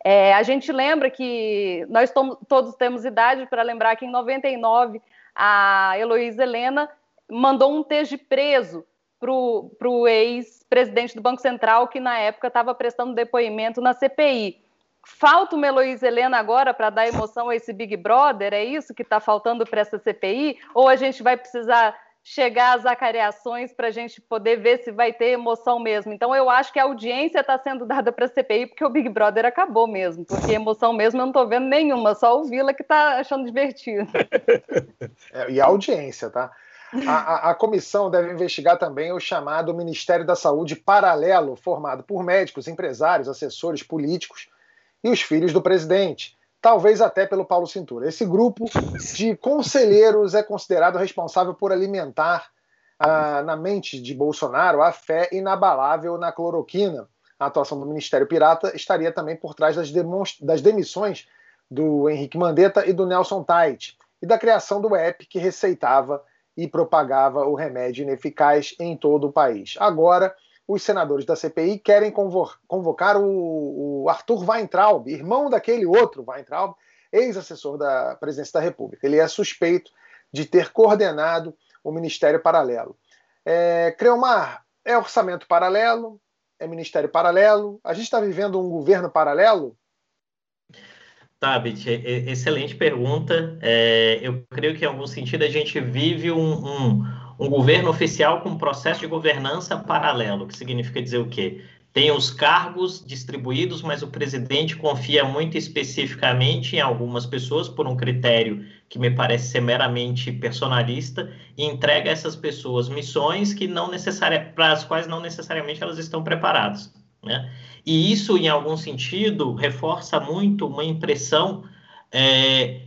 É, a gente lembra que nós todos temos idade para lembrar que em 99 a Heloísa Helena mandou um texto de preso para o ex-presidente do Banco Central, que na época estava prestando depoimento na CPI. Falta uma Heloísa Helena agora para dar emoção a esse Big Brother? É isso que está faltando para essa CPI? Ou a gente vai precisar chegar às acariações para a gente poder ver se vai ter emoção mesmo. Então, eu acho que a audiência está sendo dada para a CPI porque o Big Brother acabou mesmo, porque emoção mesmo eu não estou vendo nenhuma, só o Vila que está achando divertido. É, e a audiência, tá? A, a, a, comissão deve investigar também o chamado Ministério da Saúde paralelo, formado por médicos, empresários, assessores políticos e os filhos do presidente talvez até pelo Paulo Cintura. Esse grupo de conselheiros é considerado responsável por alimentar ah, na mente de Bolsonaro a fé inabalável na cloroquina. A atuação do Ministério Pirata estaria também por trás das, das demissões do Henrique Mandetta e do Nelson Tait e da criação do app que receitava e propagava o remédio ineficaz em todo o país. Agora, os senadores da CPI querem convocar o, o Arthur Weintraub, irmão daquele outro Weintraub, ex-assessor da presidência da República. Ele é suspeito de ter coordenado o Ministério Paralelo. É, Creomar, é orçamento paralelo? É ministério paralelo? A gente está vivendo um governo paralelo? Tabit, excelente pergunta. É, eu creio que, em algum sentido, a gente vive um, um um governo oficial com processo de governança paralelo, que significa dizer o quê? Tem os cargos distribuídos, mas o presidente confia muito especificamente em algumas pessoas por um critério que me parece ser meramente personalista e entrega a essas pessoas missões que não necessária, para as quais não necessariamente elas estão preparadas. Né? E isso, em algum sentido, reforça muito uma impressão é,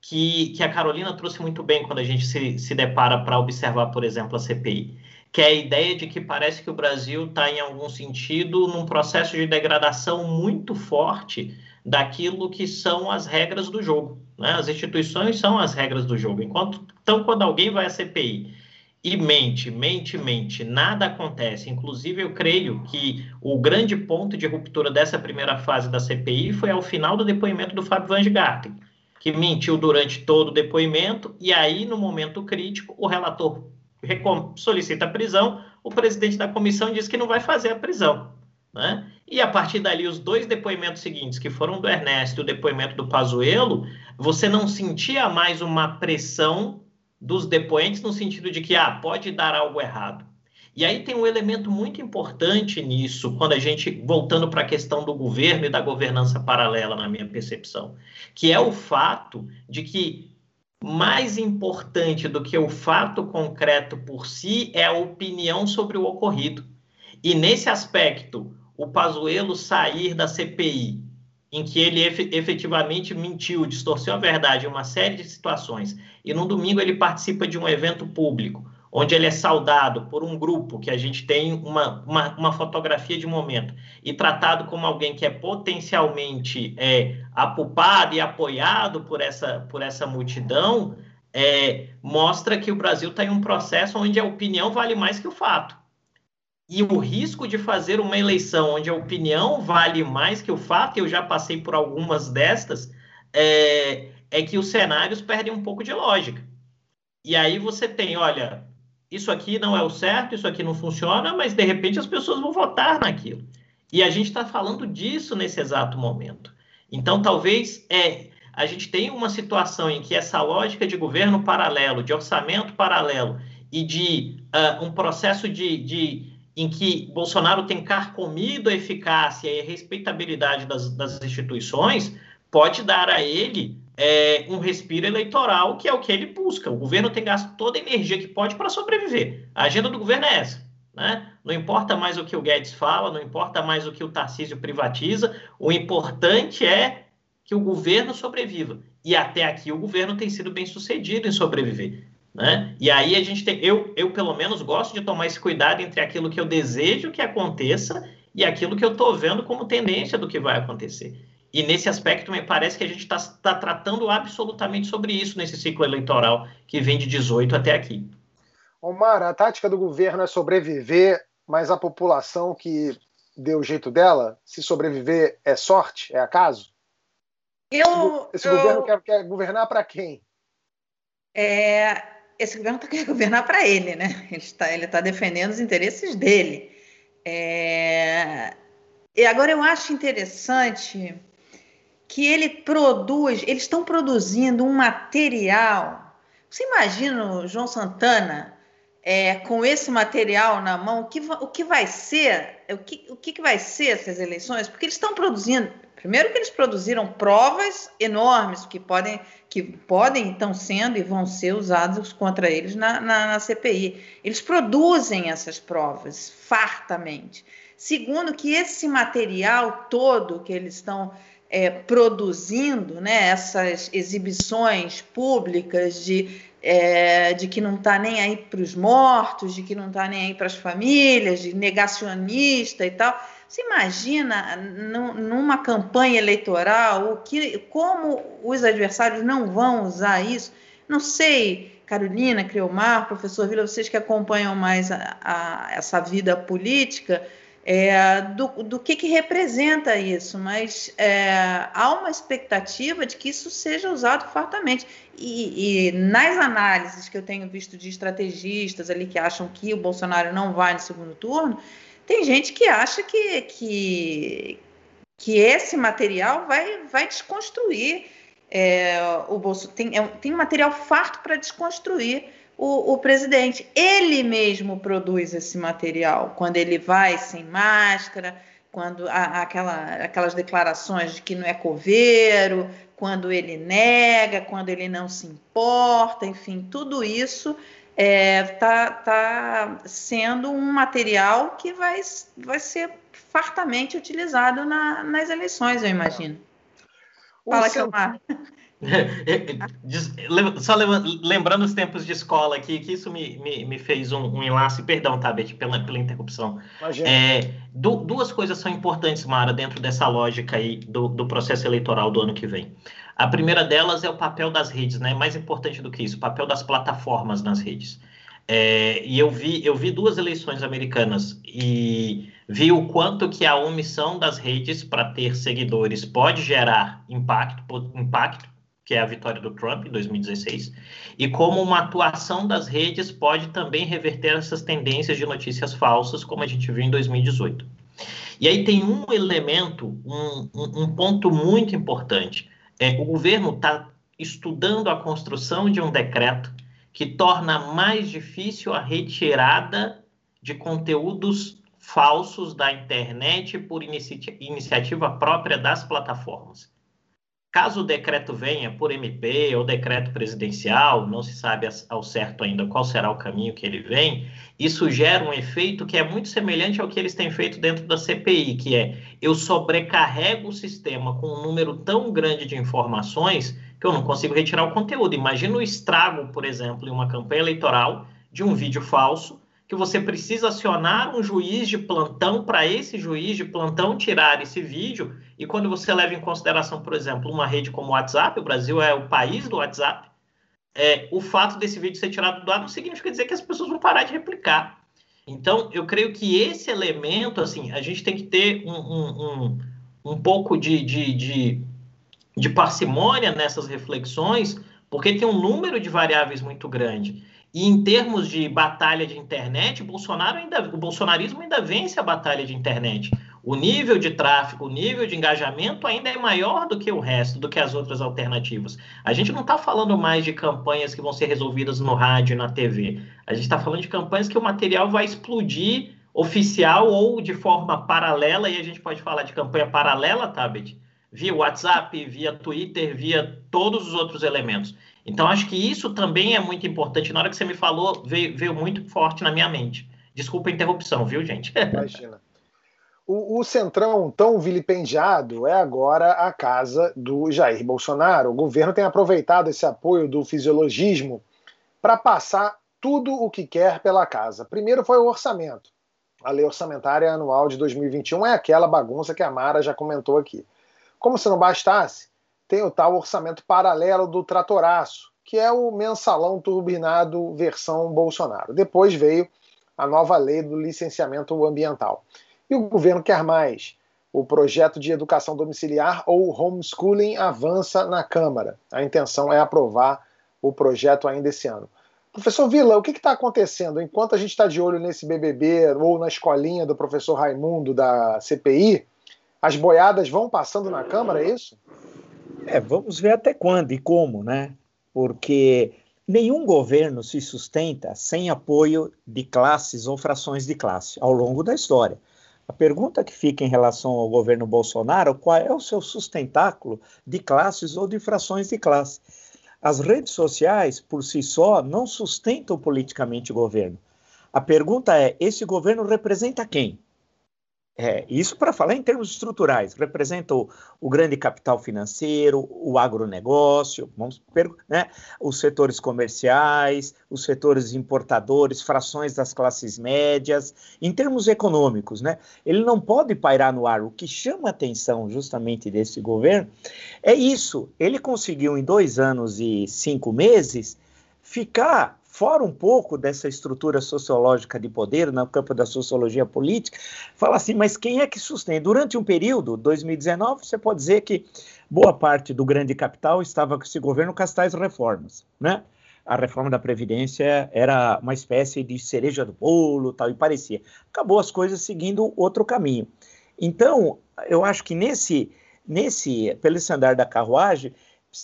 que, que a Carolina trouxe muito bem quando a gente se, se depara para observar, por exemplo, a CPI, que é a ideia de que parece que o Brasil está, em algum sentido, num processo de degradação muito forte daquilo que são as regras do jogo. Né? As instituições são as regras do jogo. Enquanto, então, quando alguém vai à CPI e mente, mente, mente, nada acontece. Inclusive, eu creio que o grande ponto de ruptura dessa primeira fase da CPI foi ao final do depoimento do Fábio Van Garten que mentiu durante todo o depoimento, e aí, no momento crítico, o relator solicita a prisão, o presidente da comissão diz que não vai fazer a prisão. Né? E a partir dali, os dois depoimentos seguintes, que foram do Ernesto e o depoimento do Pazuello, você não sentia mais uma pressão dos depoentes no sentido de que ah, pode dar algo errado. E aí tem um elemento muito importante nisso, quando a gente, voltando para a questão do governo e da governança paralela, na minha percepção, que é o fato de que mais importante do que o fato concreto por si é a opinião sobre o ocorrido. E nesse aspecto, o Pazuello sair da CPI, em que ele efetivamente mentiu, distorceu a verdade em uma série de situações, e no domingo ele participa de um evento público, onde ele é saudado por um grupo que a gente tem uma, uma, uma, fotografia de momento e tratado como alguém que é potencialmente é, apupado e apoiado por essa, por essa multidão, é, mostra que o Brasil está em um processo onde a opinião vale mais que o fato. E o risco de fazer uma eleição onde a opinião vale mais que o fato, eu já passei por algumas destas, é, é que os cenários perdem um pouco de lógica. E aí você tem, olha, isso aqui não é o certo, isso aqui não funciona, mas de repente as pessoas vão votar naquilo. E a gente está falando disso nesse exato momento. Então, talvez é, a gente tenha uma situação em que essa lógica de governo paralelo, de orçamento paralelo e de uh, um processo de, de em que Bolsonaro tem carcomido a eficácia e a respeitabilidade das, das instituições, pode dar a ele é, um respiro eleitoral, que é o que ele busca. O governo tem gasto toda a energia que pode para sobreviver. A agenda do governo é essa. Né? Não importa mais o que o Guedes fala, não importa mais o que o Tarcísio privatiza, o importante é que o governo sobreviva. E até aqui o governo tem sido bem sucedido em sobreviver. Né? E aí a gente tem, eu, eu pelo menos gosto de tomar esse cuidado entre aquilo que eu desejo que aconteça e aquilo que eu estou vendo como tendência do que vai acontecer. E nesse aspecto, me parece que a gente está tá tratando absolutamente sobre isso nesse ciclo eleitoral que vem de 18 até aqui. Omar, a tática do governo é sobreviver, mas a população que deu o jeito dela, se sobreviver é sorte, é acaso? Eu, esse, eu, governo quer, quer governar para quem? É, esse governo quer governar para ele, né? Ele está ele tá defendendo os interesses dele. É, e agora eu acho interessante que ele produz, eles estão produzindo um material. Você imagina o João Santana é, com esse material na mão, o que, o que vai ser, o que, o que vai ser essas eleições? Porque eles estão produzindo, primeiro que eles produziram provas enormes que podem, que podem, estão sendo e vão ser usadas contra eles na, na, na CPI. Eles produzem essas provas fartamente. Segundo, que esse material todo que eles estão é, produzindo né, essas exibições públicas de, é, de que não está nem aí para os mortos, de que não está nem aí para as famílias, de negacionista e tal. Você imagina numa campanha eleitoral o que, como os adversários não vão usar isso? Não sei, Carolina, Creomar, professor Vila, vocês que acompanham mais a, a, essa vida política, é, do, do que, que representa isso, mas é, há uma expectativa de que isso seja usado fartamente. E, e, nas análises que eu tenho visto de estrategistas ali que acham que o Bolsonaro não vai no segundo turno, tem gente que acha que, que, que esse material vai, vai desconstruir é, o Bolsonaro. Tem, é, tem material farto para desconstruir o, o, presidente. Ele mesmo produz esse material, quando ele vai sem máscara, quando há aquela, aquelas declarações de que não é coveiro, quando ele nega, quando ele não se importa, enfim, tudo isso está é, tá, tá sendo um material que vai, vai ser fartamente utilizado na, nas eleições, eu imagino. Fala, Camar. Só lembrando os tempos de escola aqui, que isso me, me, me fez um, um enlace, perdão, Tabet, pela, pela interrupção. É, du, duas coisas são importantes, Mara, dentro dessa lógica aí do, do processo eleitoral do ano que vem. A primeira delas é o papel das redes, né? Mais importante do que isso, o papel das plataformas nas redes. É, e eu vi, eu vi duas eleições americanas e vi o quanto que a omissão das redes para ter seguidores pode gerar impacto, impacto que é a vitória do Trump em 2016, e como uma atuação das redes pode também reverter essas tendências de notícias falsas, como a gente viu em 2018. E aí tem um elemento, um, um, ponto muito importante. É, o governo está estudando a construção de um decreto que torna mais difícil a retirada de conteúdos falsos da internet por inici iniciativa própria das plataformas. Caso o decreto venha por MP ou decreto presidencial, não se sabe ao certo ainda qual será o caminho que ele vem, isso gera um efeito que é muito semelhante ao que eles têm feito dentro da CPI, que é eu sobrecarrego o sistema com um número tão grande de informações que eu não consigo retirar o conteúdo. Imagina o estrago, por exemplo, em uma campanha eleitoral de um vídeo falso que você precisa acionar um juiz de plantão para esse juiz de plantão tirar esse vídeo. E quando você leva em consideração, por exemplo, uma rede como o WhatsApp, o Brasil é o país do WhatsApp, é, o fato desse vídeo ser tirado do ar não significa dizer que as pessoas vão parar de replicar. Então, eu creio que esse elemento, assim, a gente tem que ter um, um, um, um pouco de, de, de, de parcimônia nessas reflexões, porque tem um número de variáveis muito grande. E em termos de batalha de internet, Bolsonaro ainda, o bolsonarismo ainda vence a batalha de internet. O nível de tráfego, o nível de engajamento ainda é maior do que o resto, do que as outras alternativas. A gente não está falando mais de campanhas que vão ser resolvidas no rádio e na TV. A gente está falando de campanhas que o material vai explodir oficial ou de forma paralela, e a gente pode falar de campanha paralela, Tabet, via WhatsApp, via Twitter, via todos os outros elementos. Então, acho que isso também é muito importante. Na hora que você me falou, veio, veio muito forte na minha mente. Desculpa a interrupção, viu, gente? Imagina. O, o, Centrão, tão vilipendiado, é agora a casa do Jair Bolsonaro. O governo tem aproveitado esse apoio do fisiologismo para passar tudo o que quer pela casa. Primeiro foi o orçamento. A lei orçamentária anual de 2021 é aquela bagunça que a Mara já comentou aqui. Como se não bastasse, tem o tal orçamento paralelo do tratoraço, que é o mensalão turbinado versão Bolsonaro. Depois veio a nova lei do licenciamento ambiental. E o governo quer mais. O projeto de educação domiciliar ou homeschooling avança na Câmara. A intenção é aprovar o projeto ainda esse ano. Professor Vila, o que está acontecendo? Enquanto a gente está de olho nesse BBB ou na escolinha do professor Raimundo da CPI, as boiadas vão passando na Câmara, é isso? É, vamos ver até quando e como, né? Porque nenhum governo se sustenta sem apoio de classes ou frações de classe ao longo da história. A pergunta que fica em relação ao governo Bolsonaro, qual é o seu sustentáculo de classes ou de frações de classe? As redes sociais, por si só, não sustentam politicamente o governo. A pergunta é: esse governo representa quem? É, isso para falar em termos estruturais, representa o, o, grande capital financeiro, o agronegócio, vamos né, os setores comerciais, os setores importadores, frações das classes médias, em termos econômicos, né, ele não pode pairar no ar. O que chama a atenção justamente desse governo é isso. Ele conseguiu em dois anos e cinco meses ficar fora um pouco dessa estrutura sociológica de poder no campo da sociologia política, fala assim, mas quem é que sustenta? Durante um período, 2019, você pode dizer que boa parte do grande capital estava com esse governo com as tais reformas, né? A reforma da Previdência era uma espécie de cereja do bolo, tal, e parecia. Acabou as coisas seguindo outro caminho. Então, eu acho que nesse, nesse pelo andar da carruagem,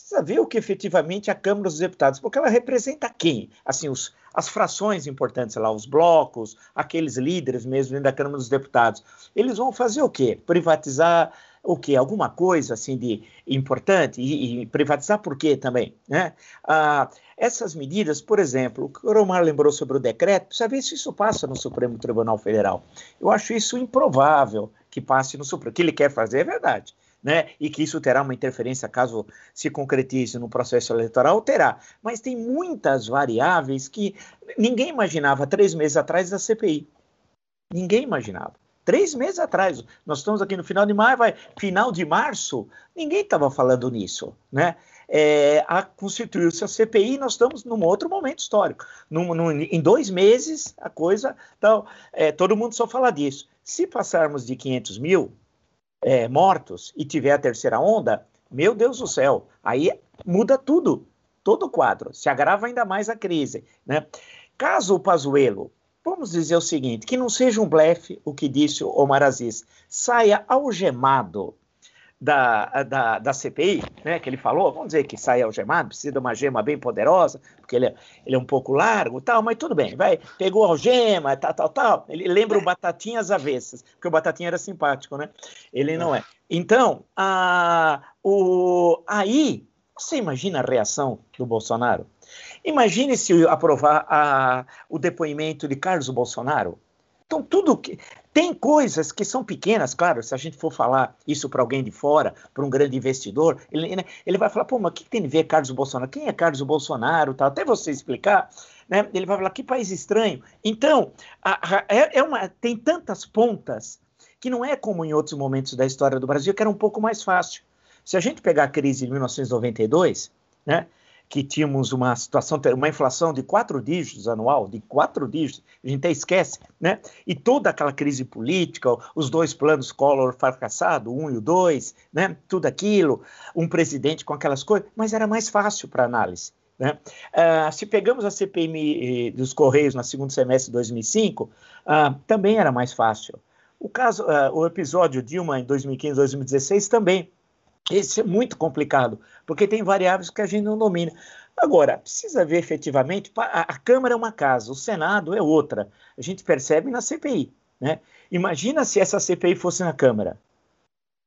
precisa ver o que efetivamente a Câmara dos Deputados, porque ela representa quem? Assim, os, as frações importantes lá, os blocos, aqueles líderes mesmo dentro da Câmara dos Deputados, eles vão fazer o quê? Privatizar o quê? Alguma coisa assim de importante e, e privatizar por quê também, né? Ah, essas medidas, por exemplo, o que o Romar lembrou sobre o decreto, precisa ver se isso passa no Supremo Tribunal Federal. Eu acho isso improvável que passe no Supremo. O que ele quer fazer é verdade né, e que isso terá uma interferência caso se concretize no processo eleitoral, terá. Mas tem muitas variáveis que ninguém imaginava três meses atrás da CPI. Ninguém imaginava. Três meses atrás, nós estamos aqui no final de maio, vai final de março, ninguém estava falando nisso, né? É, a constituiu-se a CPI, nós estamos num outro momento histórico. Num, num, em dois meses, a coisa. Então, é, todo mundo só fala disso. Se passarmos de 500 mil, é, mortos e tiver a terceira onda, meu Deus do céu, aí muda tudo, todo o quadro, se agrava ainda mais a crise. Né? Caso o Pazuello, vamos dizer o seguinte, que não seja um blefe o que disse o Omar Aziz, saia algemado da, da, da CPI, né, que ele falou, vamos dizer que sai algemado, precisa de uma gema bem poderosa, porque ele é, ele é um pouco largo tal, mas tudo bem, vai, pegou algema, tal, tal, tal. Ele lembra o Batatinhas avessas, porque o Batatinha era simpático, né? Ele não é. Então, a, o, aí, você imagina a reação do Bolsonaro? Imagine se aprovar a, o depoimento de Carlos Bolsonaro. Então, tudo que. Tem coisas que são pequenas, claro, se a gente for falar isso para alguém de fora, para um grande investidor, ele, né, ele vai falar, pô, mas o que tem a ver Carlos Bolsonaro? Quem é Carlos Bolsonaro? Até você explicar, né, ele vai falar, que país estranho. Então, a, a, é, é uma, tem tantas pontas que não é como em outros momentos da história do Brasil, que era um pouco mais fácil. Se a gente pegar a crise de 1992, né, que tínhamos uma situação, uma inflação de quatro dígitos anual, de quatro dígitos, a gente até esquece, né? E toda aquela crise política, os dois planos Collor fracassado, um e o dois, né? Tudo aquilo, um presidente com aquelas coisas, mas era mais fácil para análise. Né? Uh, se pegamos a CPMI dos Correios no segundo semestre de 2005, uh, ah, também era mais fácil. O caso, uh, o episódio Dilma em 2015, 2016 também esse é muito complicado, porque tem variáveis que a gente não domina. Agora, precisa ver efetivamente, a, a Câmara é uma casa, o Senado é outra. A gente percebe na CPI. Né? Imagina se essa CPI fosse na Câmara.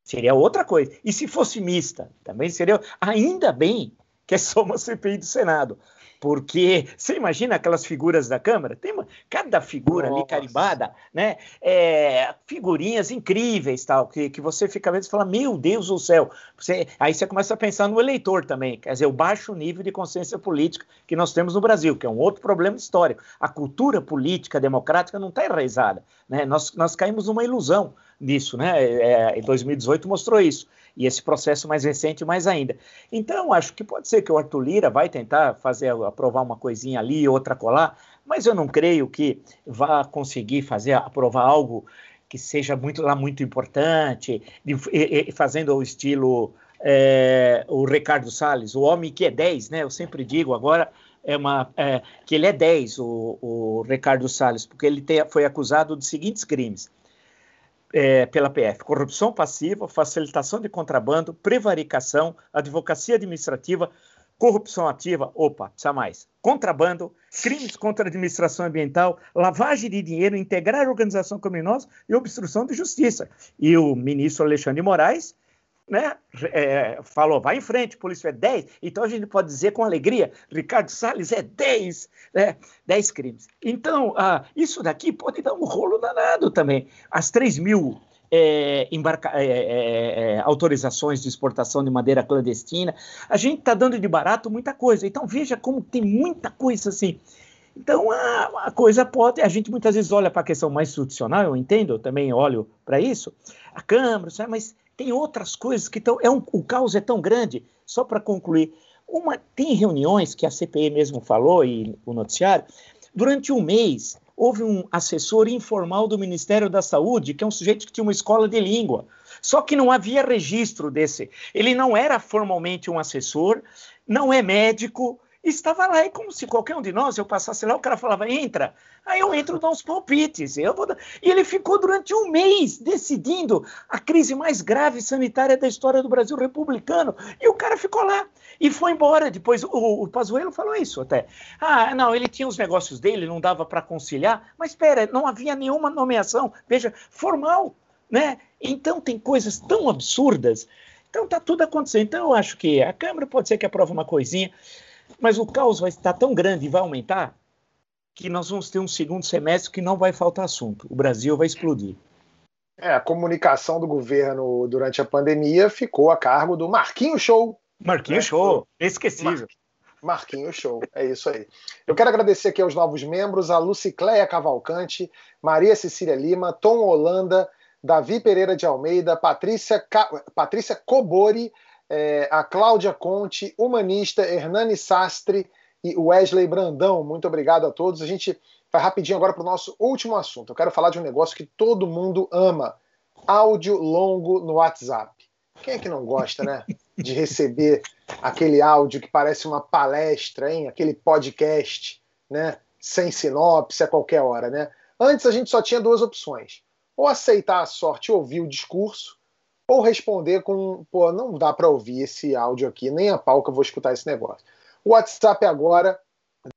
Seria outra coisa. E se fosse mista, também seria. Ainda bem que é só uma CPI do Senado. Porque você imagina aquelas figuras da Câmara? Tem uma, cada figura Nossa. ali carimbada, né? É, figurinhas incríveis, tal, que, que você fica vendo e fala, meu Deus do céu. Você, aí você começa a pensar no eleitor também, quer dizer, o baixo nível de consciência política que nós temos no Brasil, que é um outro problema histórico. A cultura política democrática não está enraizada. Né? Nós, nós caímos numa ilusão nisso, né? É, em 2018 mostrou isso e esse processo mais recente mais ainda. Então, acho que pode ser que o Arthur Lira vai tentar fazer aprovar uma coisinha ali, outra colar, mas eu não creio que vá conseguir fazer aprovar algo que seja muito lá muito importante, e, e, fazendo o estilo é, o Ricardo Salles, o homem que é 10, né? Eu sempre digo agora é uma, é, que ele é 10, o, o Ricardo Salles, porque ele foi acusado de seguintes crimes é, pela PF: corrupção passiva, facilitação de contrabando, prevaricação, advocacia administrativa, corrupção ativa, opa, precisa mais, contrabando, crimes contra a administração ambiental, lavagem de dinheiro, integrar organização criminosa e obstrução de justiça. E o ministro Alexandre Moraes né, é, falou, vai em frente, polícia é 10, então a gente pode dizer com alegria, Ricardo Salles é 10, né, 10 crimes. Então, ah, isso daqui pode dar um rolo danado também. As 3 mil é, embarca, é, é, é, autorizações de exportação de madeira clandestina, a gente está dando de barato muita coisa. Então, veja como tem muita coisa assim. Então, a, a coisa pode. A gente muitas vezes olha para a questão mais institucional, eu entendo, eu também olho para isso, a Câmara, mas tem outras coisas que estão. É um, o caos é tão grande, só para concluir. Uma, tem reuniões que a CPI mesmo falou, e o noticiário, durante um mês houve um assessor informal do Ministério da Saúde, que é um sujeito que tinha uma escola de língua. Só que não havia registro desse. Ele não era formalmente um assessor, não é médico, estava lá, e como se qualquer um de nós, eu passasse lá, o cara falava, entra. Aí eu entro, dou uns palpites. Eu vou. E ele ficou durante um mês decidindo a crise mais grave sanitária da história do Brasil republicano. E o cara ficou lá e foi embora. Depois o, o Pazuello falou isso até. Ah, não, ele tinha os negócios dele, não dava para conciliar. Mas espera, não havia nenhuma nomeação, veja, formal, né? Então tem coisas tão absurdas. Então está tudo acontecendo. Então eu acho que a Câmara pode ser que aprove uma coisinha. Mas o caos vai estar tão grande e vai aumentar que nós vamos ter um segundo semestre que não vai faltar assunto. O Brasil vai explodir. É, a comunicação do governo durante a pandemia ficou a cargo do Marquinho Show. Marquinho né? Show, esquecível. Mar... Marquinho Show, é isso aí. Eu quero agradecer aqui aos novos membros, a Lucicléia Cavalcante, Maria Cecília Lima, Tom Holanda, Davi Pereira de Almeida, Patrícia, Ca... Patrícia Cobori, é, a Cláudia Conte, Humanista, Hernani Sastre e Wesley Brandão. Muito obrigado a todos. A gente vai rapidinho agora para o nosso último assunto. Eu quero falar de um negócio que todo mundo ama: áudio longo no WhatsApp. Quem é que não gosta, né? De receber aquele áudio que parece uma palestra, hein? Aquele podcast, né? Sem sinopse a qualquer hora, né? Antes a gente só tinha duas opções: ou aceitar a sorte e ouvir o discurso, ou responder com, pô, não dá para ouvir esse áudio aqui, nem a pau que eu vou escutar esse negócio. O WhatsApp agora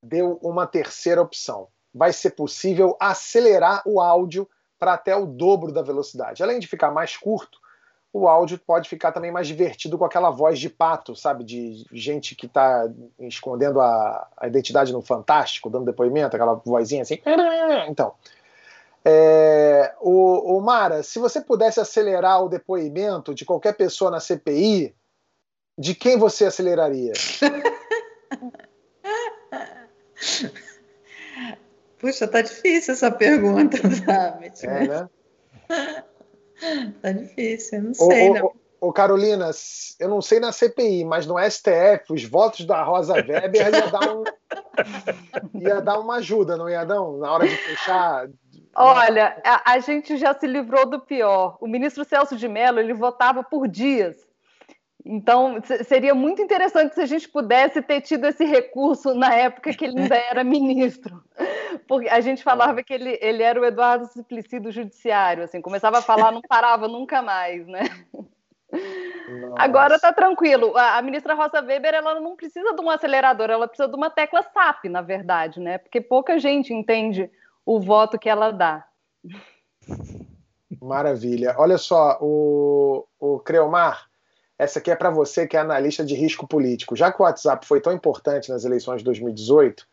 deu uma terceira opção. Vai ser possível acelerar o áudio para até o dobro da velocidade. Além de ficar mais curto, o áudio pode ficar também mais divertido com aquela voz de pato, sabe? De gente que está escondendo a, a, identidade no Fantástico, dando depoimento, aquela vozinha assim. Então, é, o, o, Mara, se você pudesse acelerar o depoimento de qualquer pessoa na CPI, de quem você aceleraria? Puxa, tá difícil essa pergunta, sabe? É, né? tá difícil, não sei. Ô, não. Ô, Carolina, eu não sei na CPI, mas no STF, os votos da Rosa Weber ia dar, um, ia dar uma ajuda, não ia não? Na hora de fechar, Olha, a, a, gente já se livrou do pior. O ministro Celso de Mello ele votava por dias. Então, seria muito interessante se a gente pudesse ter tido esse recurso na época que ele ainda era ministro. Porque a gente falava que ele, ele era o Eduardo Suplicy do Judiciário, assim, começava a falar, não parava nunca mais, né? Nossa. Agora tá tranquilo. A, a, ministra Rosa Weber, ela não precisa de um acelerador, ela precisa de uma tecla SAP, na verdade, né? Porque pouca gente entende o voto que ela dá. Maravilha. Olha só, o, o Creomar, essa aqui é para você que é analista de risco político. Já que o WhatsApp foi tão importante nas eleições de 2018,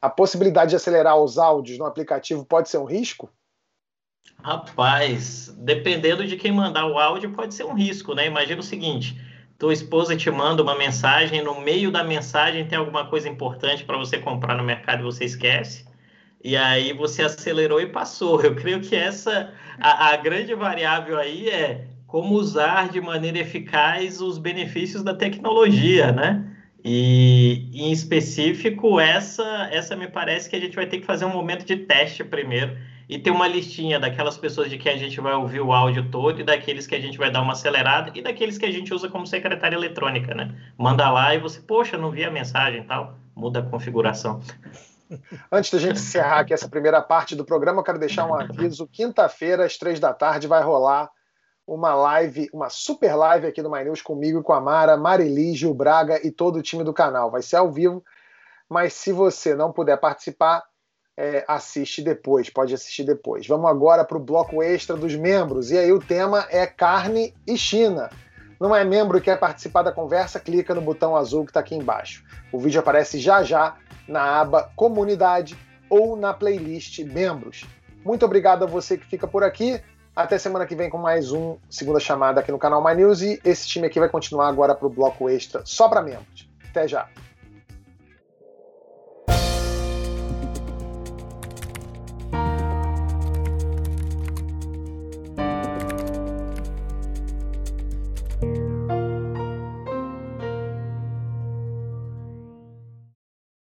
a possibilidade de acelerar os áudios no aplicativo pode ser um risco? Rapaz, dependendo de quem mandar o áudio, pode ser um risco, né? Imagina o seguinte: tua esposa te manda uma mensagem, no meio da mensagem tem alguma coisa importante para você comprar no mercado e você esquece. E aí você acelerou e passou. Eu creio que essa a, a grande variável aí é como usar de maneira eficaz os benefícios da tecnologia, né? E em específico, essa, essa me parece que a gente vai ter que fazer um momento de teste primeiro e ter uma listinha daquelas pessoas de que a gente vai ouvir o áudio todo e daqueles que a gente vai dar uma acelerada e daqueles que a gente usa como secretária eletrônica, né? Manda lá e você, poxa, não vi a mensagem e tal, muda a configuração. Antes da gente encerrar aqui essa primeira parte do programa, eu quero deixar um aviso. Quinta-feira, às três da tarde, vai rolar uma live, uma super live aqui no My News comigo e com a Mara, Marili, Gil Braga e todo o time do canal. Vai ser ao vivo, mas se você não puder participar, é, assiste depois, pode assistir depois. Vamos agora para o bloco extra dos membros. E aí o tema é carne e China. Não é membro e quer participar da conversa? Clica no botão azul que está aqui embaixo. O vídeo aparece já já na aba Comunidade ou na playlist Membros. Muito obrigado a você que fica por aqui. Até semana que vem com mais um Segunda Chamada aqui no canal My News. E esse time aqui vai continuar agora para o bloco extra só para membros. Até já!